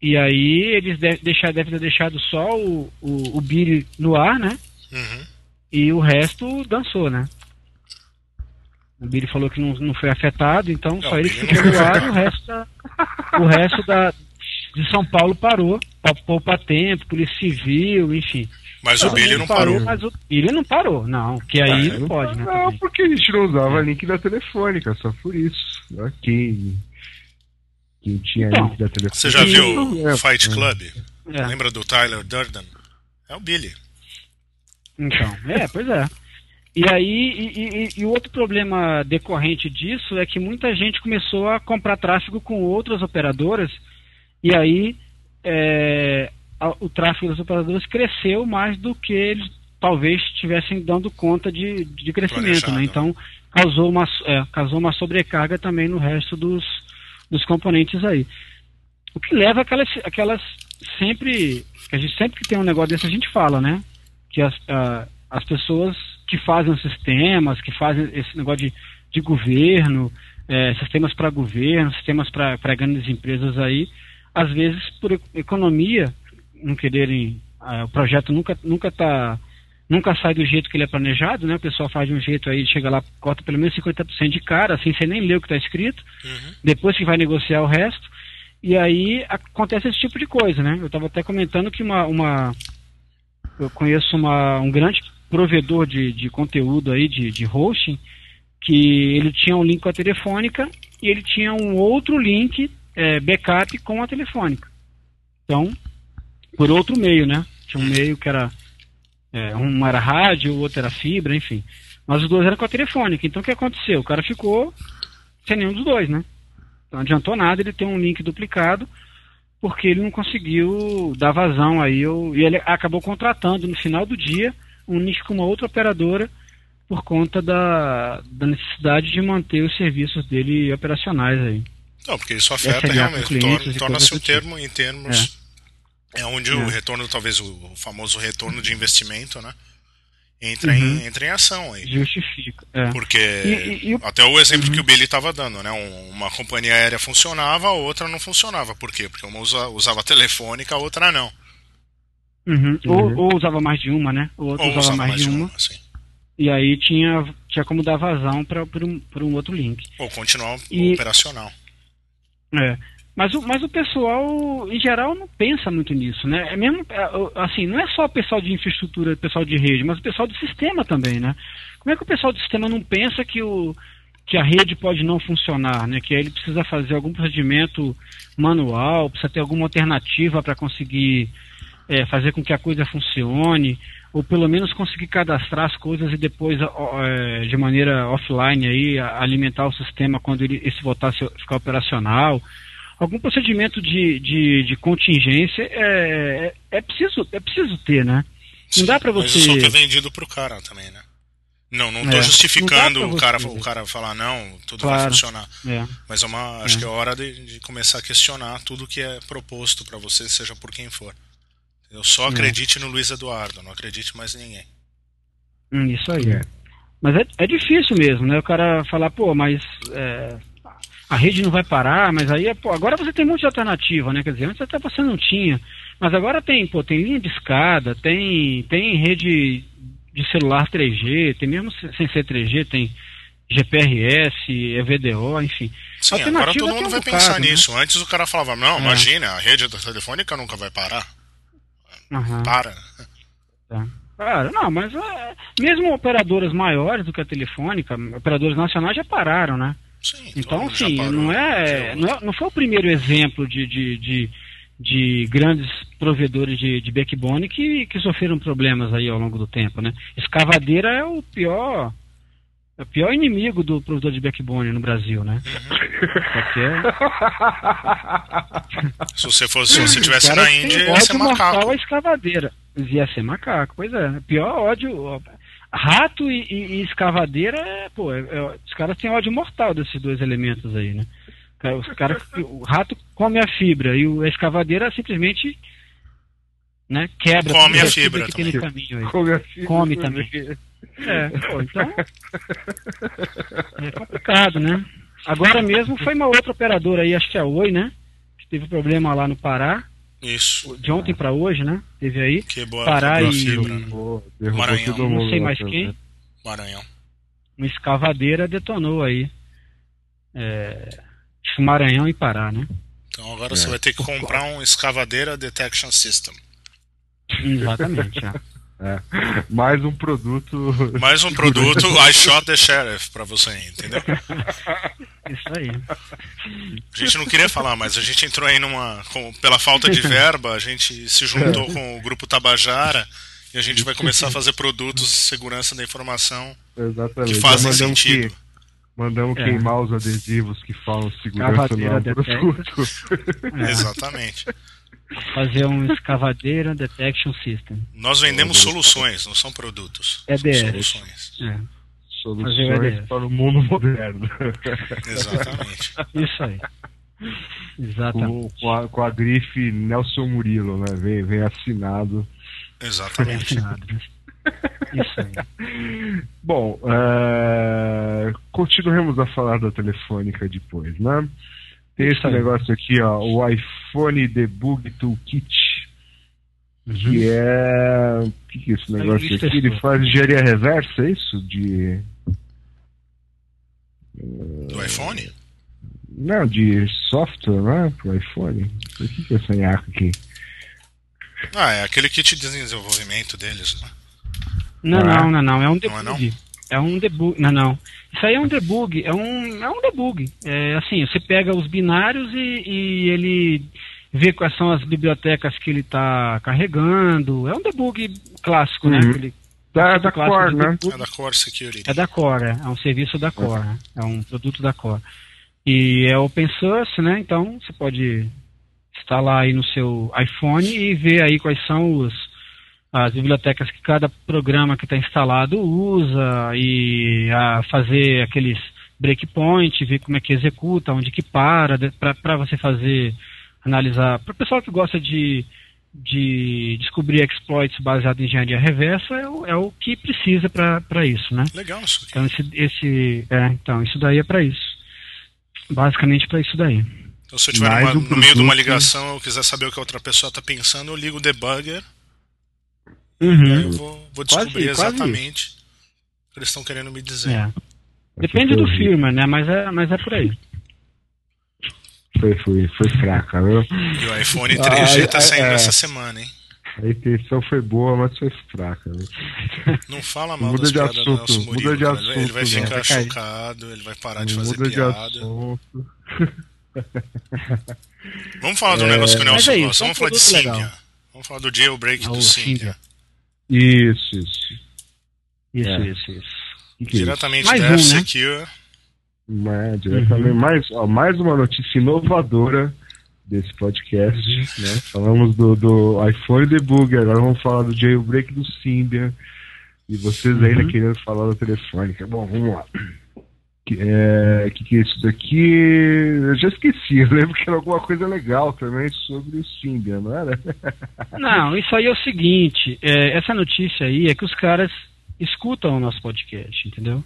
E aí eles de deixar, devem ter deixado só o, o, o Billy no ar, né? Uhum. E o resto dançou, né? O Billy falou que não, não foi afetado, então Não, só o ele ficou não no ar e o resto da, o resto da, de São Paulo parou, pra poupar tempo, polícia civil, enfim. Mas o Todo Billy não parou. Mas o Billy não parou, não, que aí Ah, não pode, né? Não, também. porque a gente não usava link da telefônica, só por isso. Né? Quem tinha Então, da. Você já E- viu É, o Fight é. Club? É. Lembra do Tyler Durden? É o Billy. Então, é, pois é. E aí, e, o outro problema decorrente disso é que muita gente começou a comprar tráfego com outras operadoras, e aí é, a- o tráfego das operadoras cresceu mais do que eles talvez estivessem dando conta de, de crescimento, né? Então causou uma, é, causou uma sobrecarga também no resto dos, dos componentes aí. O que leva aquelas, aquelas sempre. A gente sempre que tem um negócio desse a gente fala, né? Que as, as pessoas que fazem os sistemas, que fazem esse negócio de, de governo, eh, sistemas para governo, sistemas para grandes empresas aí, às vezes por economia, não quererem. ah, o projeto nunca nunca tá nunca sai do jeito que ele é planejado, né? O pessoal faz de um jeito aí, chega lá, corta pelo menos 50% de cara, assim, você nem lê o que está escrito Uhum. depois que vai negociar o resto. E aí acontece esse tipo de coisa, né? Eu estava até comentando que uma, uma eu conheço uma, um grande provedor de, de conteúdo aí, de, de hosting, que ele tinha um link com a telefônica e ele tinha um outro link é, backup com a telefônica. Então, por outro meio, né? Tinha um meio que era é, um era rádio, o outro era fibra, enfim. Mas os dois eram com a telefônica. Então o que aconteceu? O cara ficou sem nenhum dos dois, né? Então não adiantou nada ele ter um link duplicado, porque ele não conseguiu dar vazão aí. eu- E ele acabou contratando no final do dia um link com uma outra operadora por conta da, da necessidade de manter os serviços dele operacionais aí. Não, porque isso afeta realmente. torna- Torna-se um tipo. termo em termos. É, onde o É. retorno, talvez o, o famoso retorno de investimento, né? Entra, Uhum. em, entra em ação aí. Justifica. É. Porque E- e- e o- até o exemplo que o Billy estava dando, né? Um- uma companhia aérea funcionava, a outra não funcionava. Por quê? Porque uma usa- usava telefônica, a outra não. Uhum. Uhum. Ou, ou usava mais de uma, né? O Ou usava, mais, de uma. assim. E aí tinha, tinha como dar vazão para um, pra um outro link. Ou continuar E- operacional. É. Mas o, mas o pessoal, em geral, não pensa muito nisso, né? É mesmo, é, assim, não é só o pessoal de infraestrutura, o pessoal de rede, mas o pessoal do sistema também, né? Como é que o pessoal do sistema não pensa que, o, que a rede pode não funcionar, né? Que aí ele precisa fazer algum procedimento manual, precisa ter alguma alternativa para conseguir é, fazer com que a coisa funcione, ou pelo menos conseguir cadastrar as coisas e depois, é, de maneira offline, aí, alimentar o sistema quando ele, esse voltar a ficar operacional. Algum procedimento de, de, de contingência é, é, é preciso, é preciso ter, né? Não dá pra Mas você- isso só que é vendido pro cara também, né? Não, não tô É, justificando não o cara, o cara falar, não, tudo vai Claro. funcionar. É. Mas é uma, acho É. que é hora de, de começar a questionar tudo que é proposto para você, seja por quem for. Eu só É. acredite no Luiz Eduardo, não acredite mais em ninguém. Hum, isso aí. É. Mas é, é difícil mesmo, né? O cara falar, pô, mas a rede não vai parar, mas aí, é, pô, agora você tem um monte de alternativa, né? Quer dizer, antes até você não tinha. Mas agora tem, pô, tem linha de escada, tem, tem rede de celular 3G, tem mesmo se- sem ser 3G, tem GPRS, EVDO, enfim. Sim, Alternativa agora todo mundo um vai bocado, pensar né? nisso. Antes o cara falava, não, É. imagina, a rede telefônica nunca vai parar. Aham. Para. Tá. Cara, não, mas é, mesmo operadoras maiores do que a telefônica, operadoras nacionais já pararam, né? Sim, Então, sim, não é, ouviu. não é- não foi o primeiro exemplo de, de, de, de grandes provedores de, de backbone que, que sofreram problemas aí ao longo do tempo, né? Escavadeira é o pior, é o pior inimigo do provedor de backbone no Brasil, né? Uhum. Porque Se você fosse, se você caras na Índia, ia ser macaco. à escavadeira. Ia ser macaco, pois é. Pior ódio. Rato e, e- e escavadeira, é, pô, é- é- os caras têm ódio mortal desses dois elementos aí, né? Cara, Os caras, o rato come a fibra e o- a escavadeira simplesmente né, quebra Come a que fibra também. caminho aí. Come, assim, Come também. É, pô, então. É complicado, né? Agora mesmo foi uma outra operadora aí, acho que é a Oi, né? Que teve problema lá no Pará, Isso. de ontem para hoje, né? Teve aí. Quebrou, Pará quebrou e- fibra, né? Derrubou, Maranhão. todo Não mundo sei mais quem. Maranhão. Uma escavadeira detonou aí. É, acho que Maranhão e Pará, né? Então agora É. você vai ter que comprar um escavadeira detection system. Exatamente. é. É. Mais um produto. Mais um produto I shot the sheriff pra você, entendeu? Isso aí. A gente não queria falar, mas a gente entrou aí numa. com- pela falta de verba, a gente se juntou com o grupo Tabajara e a gente vai começar a fazer produtos de segurança da informação Exatamente. que fazem mandamos sentido. que- mandamos É. queimar os adesivos que falam segurança no produto. É, Exatamente. Fazer um escavadeira detection system. Nós vendemos soluções, não são produtos. É soluções. É, Soluções para o mundo moderno. Exatamente. isso aí. Exatamente. com, com a, com a grife Nelson Murilo, né? Vem, vem assinado. Exatamente. assinado. né? Isso aí. Bom, é, continuemos a falar da telefônica depois, né? Tem esse Isso negócio aqui, ó, o iPhone Debug Toolkit, que é. O que, que é esse negócio aqui? Ele testou. faz engenharia reversa, é isso? De. Do iPhone? Não, de software, né? Pro iPhone. O que, que é essa aqui? Ah, é aquele kit de desenvolvimento deles. Né? Não, Ah, não, não, não. É um Não é não? debug. É um debug. Não, não. Isso aí é um debug. É um, é um debug. É assim, você pega os binários e, e ele vê quais são as bibliotecas que ele está carregando. É um debug clássico, né? Uhum. Aquele Da, da clássico Core, de né? É da Core Security. É da Core, é é um serviço da Core, né? é um produto da Core. E é open source, né? Então você pode instalar aí no seu iPhone e ver aí quais são os, as bibliotecas que cada programa que está instalado usa e a fazer aqueles breakpoint, ver como é que executa, onde que para, para você fazer, analisar. Para o pessoal que gosta de, de descobrir exploits baseados em engenharia reversa, é o, é o que precisa para isso, né? Legal isso aqui. Então esse, esse é, então isso daí é para isso. Basicamente para isso daí. Então, se eu tiver Mais uma- um no meio de uma ligação eu quiser saber o que a outra pessoa está pensando, eu ligo o debugger Uhum. eu vou, vou Quase- descobrir quase exatamente o que eles estão querendo me dizer. É. Depende do firma, né? Mas é, mas é por aí. Foi, foi, foi fraca, viu? E o iPhone Ah, 3G é, tá saindo é. essa semana, hein? A intenção foi boa, mas foi fraca. Viu? Não fala mal Muda das de assunto, Nelson muda Murilo, de cara. Ele vai assunto, ficar chocado, ele vai parar de fazer muda de piada. assunto. Vamos falar do negócio que o Mas Nelson é isso, gosta. é Vamos falar de Symbian. Vamos falar do jailbreak Ah, do o Symbian. Isso, isso. Isso, É. isso, isso. Diretamente Mais da um, né? Mas, diretamente, Uhum. mais, ó, mais uma notícia inovadora desse podcast. Uhum. Né? Falamos do, do iPhone Debug, agora vamos falar do jailbreak do Symbian. E vocês ainda Uhum. querendo falar da telefônica. Bom, vamos lá. Que é, que, que é isso daqui? Eu já esqueci. Eu lembro que era alguma coisa legal também sobre o Symbian, não era? Não, isso aí é o seguinte, é, essa notícia aí é que os caras escutam o nosso podcast, entendeu?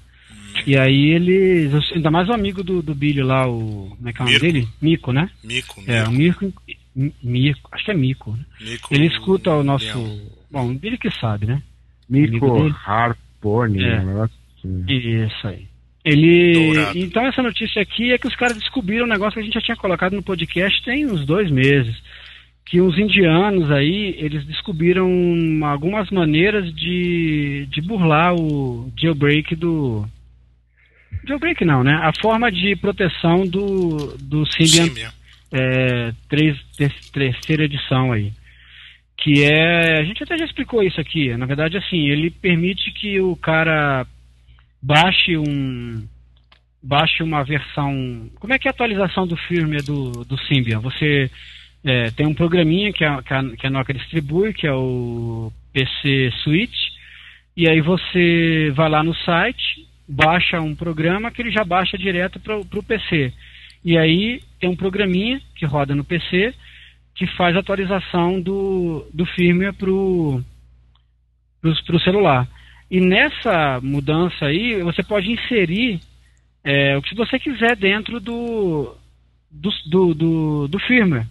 E aí eles, ainda mais o amigo do, do Billy lá, o, como é que é o nome Mirko. dele? Mico, né? Mico, É, o Mico, Mico, Mi- Mico, acho que é Mico. né? Mico Ele escuta o nosso, Leão. bom, o Billy que sabe, né? Mico. Harpone, É. um negócio assim. Isso aí. Ele. Dourado. Então essa notícia aqui é que os caras descobriram um negócio que a gente já tinha colocado no podcast tem uns dois meses. Que os indianos aí, eles descobriram algumas maneiras de, de burlar o jailbreak do. Jailbreak não, né? A forma de proteção do, do Symbian Symbian. é, três, ter- terceira edição aí. Que é. A gente até já explicou isso aqui. Na verdade, assim, ele permite que o cara baixe um. Baixe uma versão. Como é que é a atualização do firmware do, do Symbian? Você é, tem um programinha que a, que, a, que a Nokia distribui, que é o PC Suite, e aí você vai lá no site, baixa um programa que ele já baixa direto para o PC. E aí tem um programinha que roda no PC que faz a atualização do, do firmware para o celular. E nessa mudança aí, você pode inserir é, o que você quiser dentro do, do, do, do, do firmware.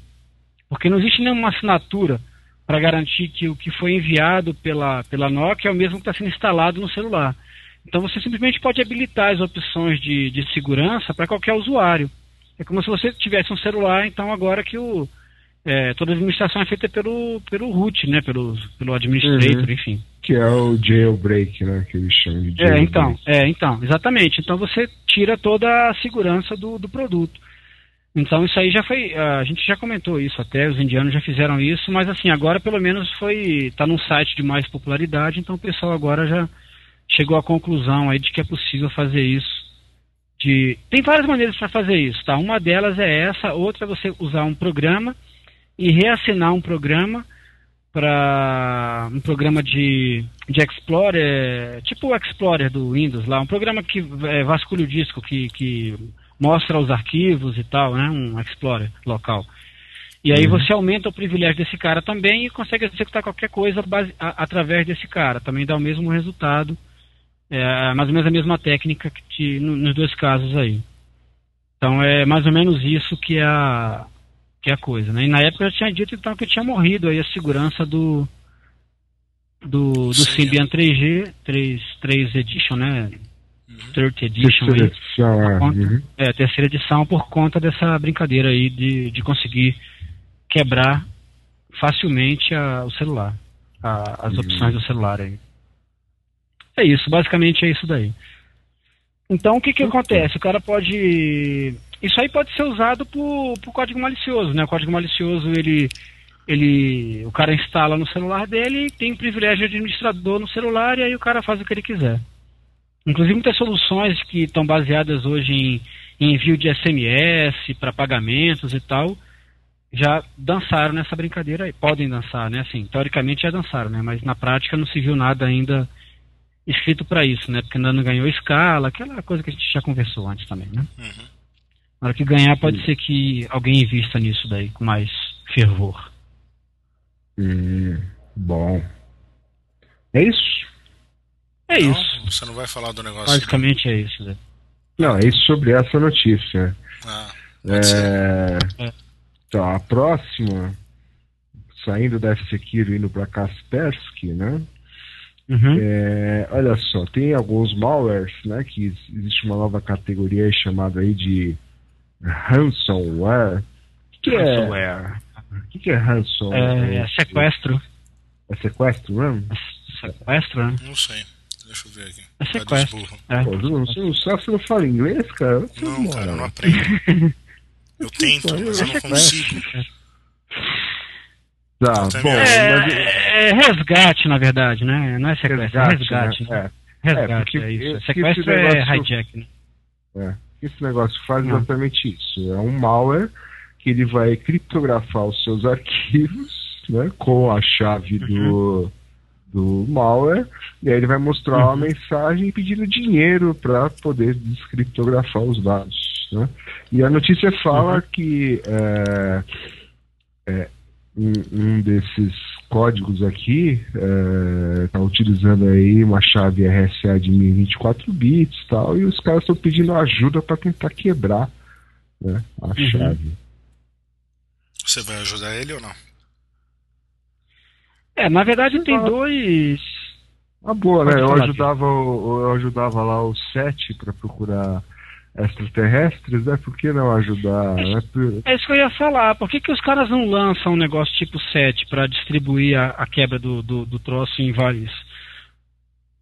Porque não existe nenhuma assinatura para garantir que o que foi enviado pela, pela Nokia é o mesmo que está sendo instalado no celular. Então você simplesmente pode habilitar as opções de, de segurança para qualquer usuário. É como se você tivesse um celular, então agora que o, é, toda a administração é feita pelo, pelo root, né? Pelo, pelo administrator, Uhum. enfim. Que é o jailbreak, né? Que eles chamam de É, jailbreak. então, é, então, exatamente. Então você tira toda a segurança do, do produto. Então isso aí já foi, a gente já comentou isso até, os indianos já fizeram isso, mas assim, agora pelo menos foi, tá num site de mais popularidade, então o pessoal agora já chegou à conclusão aí de que é possível fazer isso. De, tem várias maneiras para fazer isso, tá? Uma delas é essa, outra é você usar um programa e reassinar um programa para um programa de, de Explorer, tipo o Explorer do Windows lá, um programa que é, vasculha o disco, que, que mostra os arquivos e tal, né? Um Explorer local. E aí você aumenta o privilégio desse cara também e consegue executar qualquer coisa base, a- através desse cara. Também dá o mesmo resultado, é, mais ou menos a mesma técnica que te- no- nos dois casos aí. Então é mais ou menos isso que é a, que é a coisa, né? E na época eu já tinha dito então que tinha morrido aí a segurança do do, do Symbian. Symbian 3G 3, 3 Edition, né? Uhum. 30 Edition aí. Seleção, é. Conta. Uhum. É, terceira edição por conta dessa brincadeira aí de, de conseguir quebrar facilmente a- o celular, a- as Uhum. opções do celular aí. É isso, basicamente é isso daí. Então o que que acontece? O cara pode. Isso aí pode ser usado por, por código malicioso, né? O código malicioso ele. Ele, o cara instala no celular dele tem privilégio de administrador no celular e aí o cara faz o que ele quiser. Inclusive muitas soluções que estão baseadas hoje em, em envio de SMS para pagamentos e tal, já dançaram nessa brincadeira aí. Podem dançar, né? Assim, teoricamente já dançaram, né? Mas na prática não se viu nada ainda escrito para isso, né? Porque ainda não ganhou escala, aquela coisa que a gente já conversou antes também, né? Uhum. Na hora que ganhar, pode ser que alguém invista nisso daí com mais fervor. Hum, bom. É isso? É Não, isso. Você não vai falar do negócio. Basicamente é isso. Zé. Não, é isso sobre essa notícia. Ah. É... É. Então, a próxima, saindo da F-Secure indo para Kaspersky, né? Uhum. É, olha só, tem alguns malwares, né? Que ex- existe uma nova categoria aí chamada aí de ransomware. O que, que é? Ransomware. O que, que é ransomware? É, sequestro. É sequestro mesmo? Sequestro, né? Não sei. Deixa eu ver aqui. É sequestro. É. Pô, você não sabe, você não fala inglês, cara? Não, mora. cara, eu não aprendo. Eu tento, mas eu não é consigo. Tá, bom, É, mas... é resgate, na verdade, né? Não é sequestro, é resgate. né? né? É, Resgate, porque é, isso. Sequestro é hijack, né? É. Esse negócio faz Não. exatamente isso. É um malware que ele vai criptografar os seus arquivos, né, com a chave do, do malware, e aí ele vai mostrar uma Uhum. mensagem pedindo dinheiro para poder descriptografar os dados. Né? E a notícia fala Uhum. que é, é, um, um desses códigos aqui está utilizando aí uma chave RSA de 1024 bits e tal, e os caras estão pedindo ajuda para tentar quebrar né, a Uhum. chave. Você vai ajudar ele ou não? É, na verdade tem Ah. dois. Ah, boa, né? Eu ajudava, eu ajudava lá o SET para procurar extraterrestres, né? Por que não ajudar? Né? Por- É isso que eu ia falar. Por que, que os caras não lançam um negócio tipo 7 para distribuir a, a quebra do, do, do troço em vários.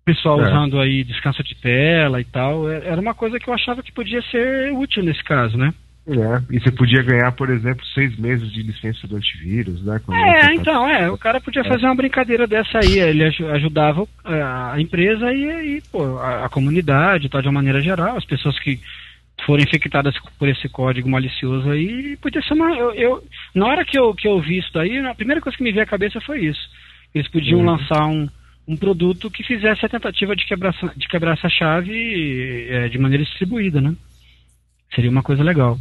Pessoal É. usando aí descanso de tela e tal. É- Era uma coisa que eu achava que podia ser útil nesse caso, né? É, e você podia ganhar, por exemplo, seis meses de licença do antivírus, né? quando É, então, é, o cara podia fazer uma brincadeira dessa aí, ele aju- ajudava o- a empresa e, e, pô, a, a comunidade, tal, de uma maneira geral, as pessoas que forem infectadas por esse código malicioso aí, podia ser uma, eu, eu- na hora que eu, que eu vi isso daí, a primeira coisa que me veio à cabeça foi isso, eles podiam Uhum. lançar um, um produto que fizesse a tentativa de quebrar, essa- de quebrar essa chave é, de maneira distribuída, né? Seria uma coisa legal.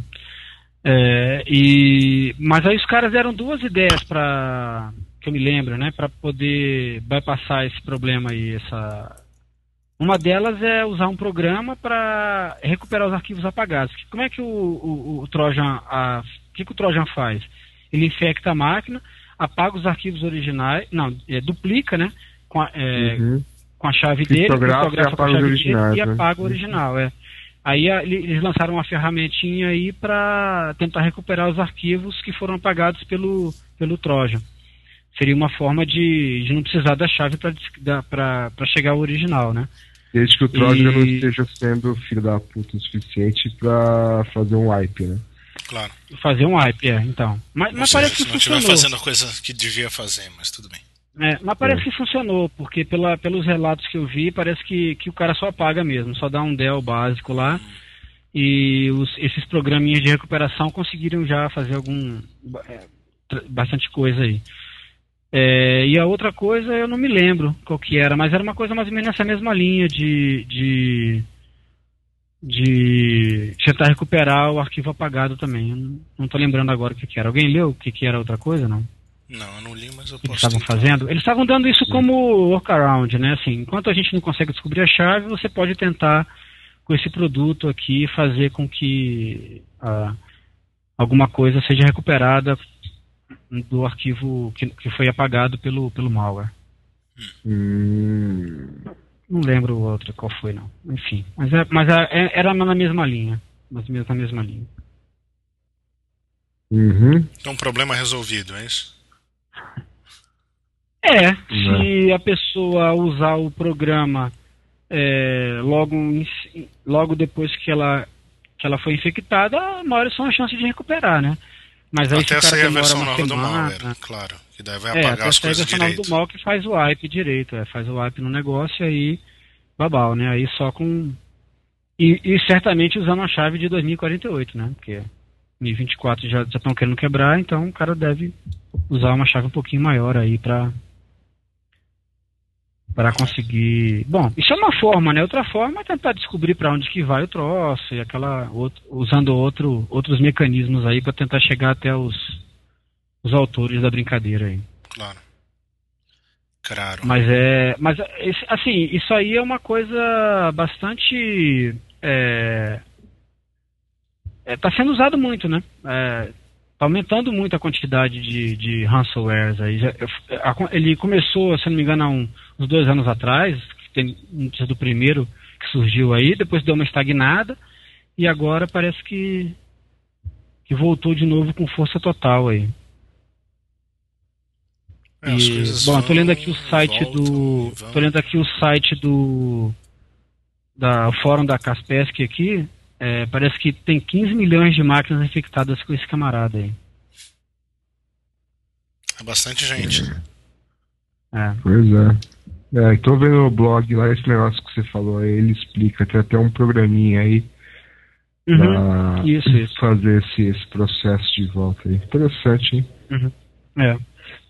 É, e, mas aí os caras deram duas ideias para que eu me lembro, né, para poder bypassar esse problema aí, essa Uma delas é usar um programa para recuperar os arquivos apagados. Como é que o, o, o Trojan, a, o que, que o Trojan faz? Ele infecta a máquina, apaga os arquivos originais, não, é, duplica, né? Com a, é, Uhum. com a chave dele, Criptografa e apaga os originais, e né? apaga o original, é. Aí a- ele- eles lançaram uma ferramentinha aí para tentar recuperar os arquivos que foram apagados pelo, pelo Trojan. Seria uma forma de, de não precisar da chave para chegar ao original, né? Desde que o Trojan não E- esteja sendo filho da puta o suficiente pra fazer um wipe, né? Claro. Fazer um wipe, é, então. Mas, mas parece que se não estiver funcionou. fazendo a coisa que devia fazer, mas tudo bem. É, mas parece que funcionou, porque pela, pelos relatos que eu vi, parece que, que o cara só apaga mesmo, só dá um Dell básico lá. E os, esses programinhas de recuperação conseguiram já fazer algum. é, bastante coisa aí. É, e a outra coisa eu não me lembro qual que era, mas era uma coisa mais ou menos nessa mesma linha de. de de tentar recuperar o arquivo apagado também. Eu não, tô lembrando agora o que, que era. Alguém leu o que, que era outra coisa, não? Não, eu não li, mas eu que eles posso. estavam fazendo, eles estavam dando isso como workaround, né? Assim, enquanto a gente não consegue descobrir a chave, você pode tentar com esse produto aqui fazer com que ah, alguma coisa seja recuperada do arquivo que, que foi apagado pelo, pelo malware. Hum. Não lembro o outro qual foi não. Enfim, mas, é, mas é- é- era na mesma linha, ou menos na mesma linha. Uhum. Então, problema resolvido, é isso? É, se a pessoa usar o programa é, logo, logo depois que ela, que ela foi infectada, maiores são as chances de recuperar, né? Mas aí Até sair a versão nova do semana, malware, claro. Que daí vai é, apagar até as sair a coisas versão nova do direito. mal que faz o wipe direito, é, faz o wipe no negócio e aí babau, né? Aí só com e, e certamente usando a chave de 2048, né? Porque 2024 já estão querendo quebrar, então o cara deve usar uma chave um pouquinho maior aí para para conseguir. Bom, isso é uma forma, né? Outra forma é tentar descobrir para onde que vai o troço e aquela outro, usando outro, outros mecanismos aí para tentar chegar até os os autores da brincadeira aí. Claro. Claro. Mas é, mas esse- assim, isso aí é uma coisa bastante é, é, tá sendo usado muito, né? É, aumentando muito a quantidade de, de ransomwares aí. Ele começou, se não me engano, há um- uns dois anos atrás, tem notícia do primeiro que surgiu aí, depois deu uma estagnada e agora parece que que voltou de novo com força total aí. É, E, bom, vão, lendo aqui o site voltam do. vão. Tô lendo aqui o site do. Da o fórum da Kaspersky aqui. É, parece que tem 15 milhões de máquinas infectadas com esse camarada aí. É bastante gente. É. Pois é. É, tô vendo no blog lá esse negócio que você falou aí, ele explica, tem até um programinha aí Uhum. pra Isso, isso. fazer esse, esse processo de volta aí. Interessante, hein? É.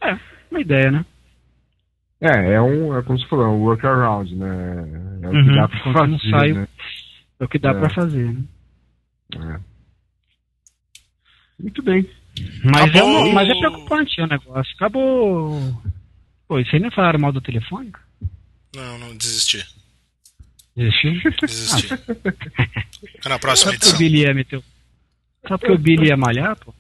É, uma ideia, né? É, é um, é como você falou, é um workaround, né? É o que Uhum, dá pra fazer, sai o- né? É o que dá É. pra fazer, né? É. Muito bem. Mas, é, uma- mas é preocupante o negócio. Acabou. Pô, isso aí nem falaram mal da telefônica? Não, não desisti. Desistiu? Desisti. Fica na próxima Só porque o edição. Billy ia meter. Só porque o Billy ia malhar, pô.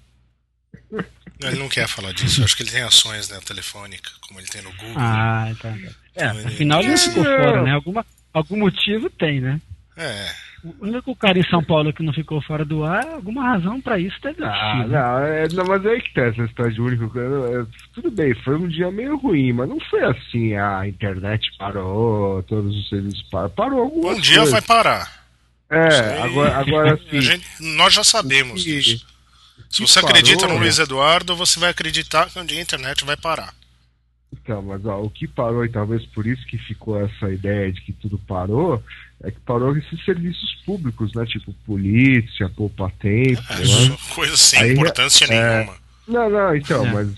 Não, Ele não quer falar disso. Eu acho que ele tem ações na telefônica, como ele tem no Google. Ah, tá. tá. É, Então, ele- afinal ele não ficou É. fora, né? Alguma, algum motivo tem, né? É, O único cara em São Paulo que não ficou fora do ar, alguma razão pra isso deve Ah, né? não, é, não, mas aí que tá essa história de único. é, tudo bem, foi um dia meio ruim, mas não foi assim, a internet parou, todos os serviços pararam. Parou algumas um dia coisas. vai parar. É, agora, agora assim. A gente, nós já sabemos que- disso. Se você acredita parou, no Luiz Eduardo, você vai acreditar que um dia a internet vai parar. Então, mas ó, o que parou, e talvez por isso que ficou essa ideia de que tudo parou, é que parou esses serviços públicos, né? Tipo polícia, poupa tempo. É, né? isso, coisa sem Aí, importância é, nenhuma. Não, não, então, É. mas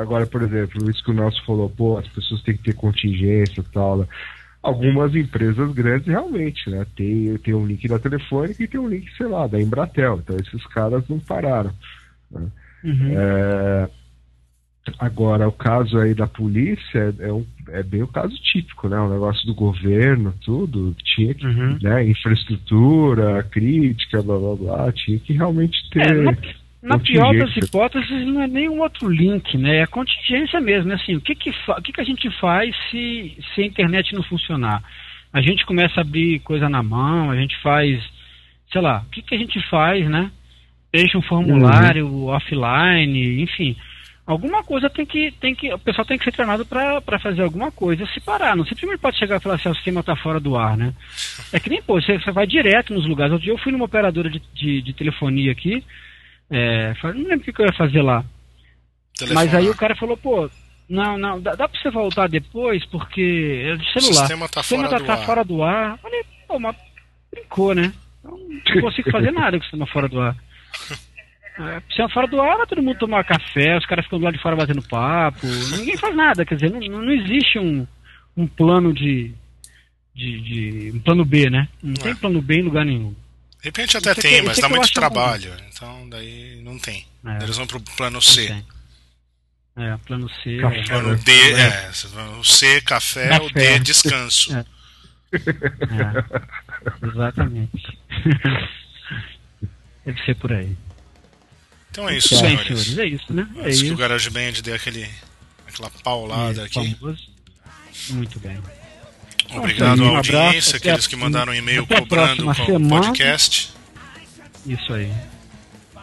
agora, por exemplo, isso que o Nelson falou, pô, as pessoas têm que ter contingência e tal. né? Algumas empresas grandes realmente, né? Tem, tem um link da Telefônica e tem um link, sei lá, da Embratel. Então esses caras não pararam. Uhum. É, Agora, o caso aí da polícia é, é um, é bem o caso típico, né? O negócio do governo, tudo, tinha que, Uhum. né? Infraestrutura, crítica, blá blá blá, tinha que realmente ter. É, na, na pior das hipóteses, não é nenhum outro link, né? É a contingência mesmo. né? Assim, o que, que, o que, que a gente faz se, se a internet não funcionar? A gente começa a abrir coisa na mão, a gente faz, sei lá, o que, que a gente faz, né? Deixa um formulário offline, enfim. Alguma coisa tem que, tem que. O pessoal tem que ser treinado para fazer alguma coisa, se parar. Não simplesmente pode chegar e falar assim, "Ah, o sistema está fora do ar, né? É que nem, pô, você, você vai direto nos lugares. Outro dia eu fui numa operadora de, de, de telefonia aqui, é, não lembro o que, que eu ia fazer lá. Telefonar. Mas aí o cara falou, pô, não, não, dá, dá pra você voltar depois, porque é de O celular. sistema tá O sistema fora tá, do tá fora do ar. Falei, pô, mas brincou, né? Então, não consigo fazer nada com o sistema fora do ar. É, o sistema fora do ar, todo mundo tomar café, os caras ficam do lado de fora batendo papo, ninguém faz nada, quer dizer, não, não existe um, um plano de, de, de- um plano B, né? Não tem É. plano B em lugar nenhum. De repente até tem, mas dá muito trabalho. Então daí não tem. É. Eles vão pro plano C. tem. É, plano C. Café, é. Plano? D, é. O C, café, o D, Café. descanso. É. É, exatamente. Deve ser por aí. Então é isso, Bem, senhores. senhores, é isso, né? É Antes que o isso. GarageBand dê aquele, aquela paulada É, aqui. famoso. Muito bem. Obrigado Um à abraço, audiência, até a- aqueles que mandaram um e-mail cobrando com o podcast. Isso aí.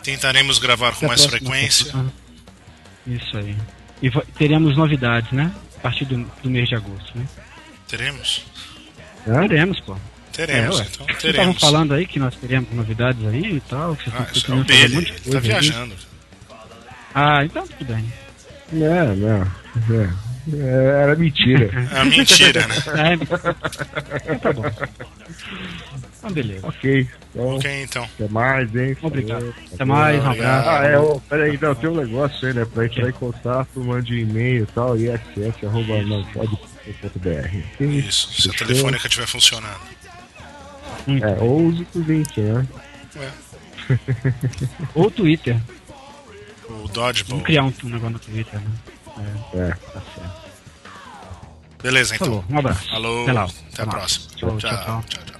Tentaremos gravar com Até a mais frequência. semana. Isso aí. E teremos novidades, né? A partir do, do mês de agosto, né? Teremos? Teremos, pô. Teremos, é, então Vocês estavam teremos. falando aí que nós teremos novidades aí e tal. Que vocês Ah, estão isso é o um dele, de ele tá aí. viajando. Ah, então tudo bem. Não, não. É, é, era mentira. É mentira, né? É, então tá bom. Então, beleza. ok. Então, Ok, então. até mais, hein? Obrigado. Falou. Até mais, um abraço. Ah, é, ô, peraí, não, tem um negócio aí, né? Pra entrar em contato, mande um e-mail e tal, iss.nãopode.br. Isso, se a telefônica estiver funcionando. É, ou use o link, né? Ou Twitter. O Dodgeball. Vamos criar um, um negócio no Twitter, né? É. Tá certo. Beleza, então. Falou, um abraço. Alô, Até lá. até a próxima. Tchau, tchau. tchau. tchau, tchau.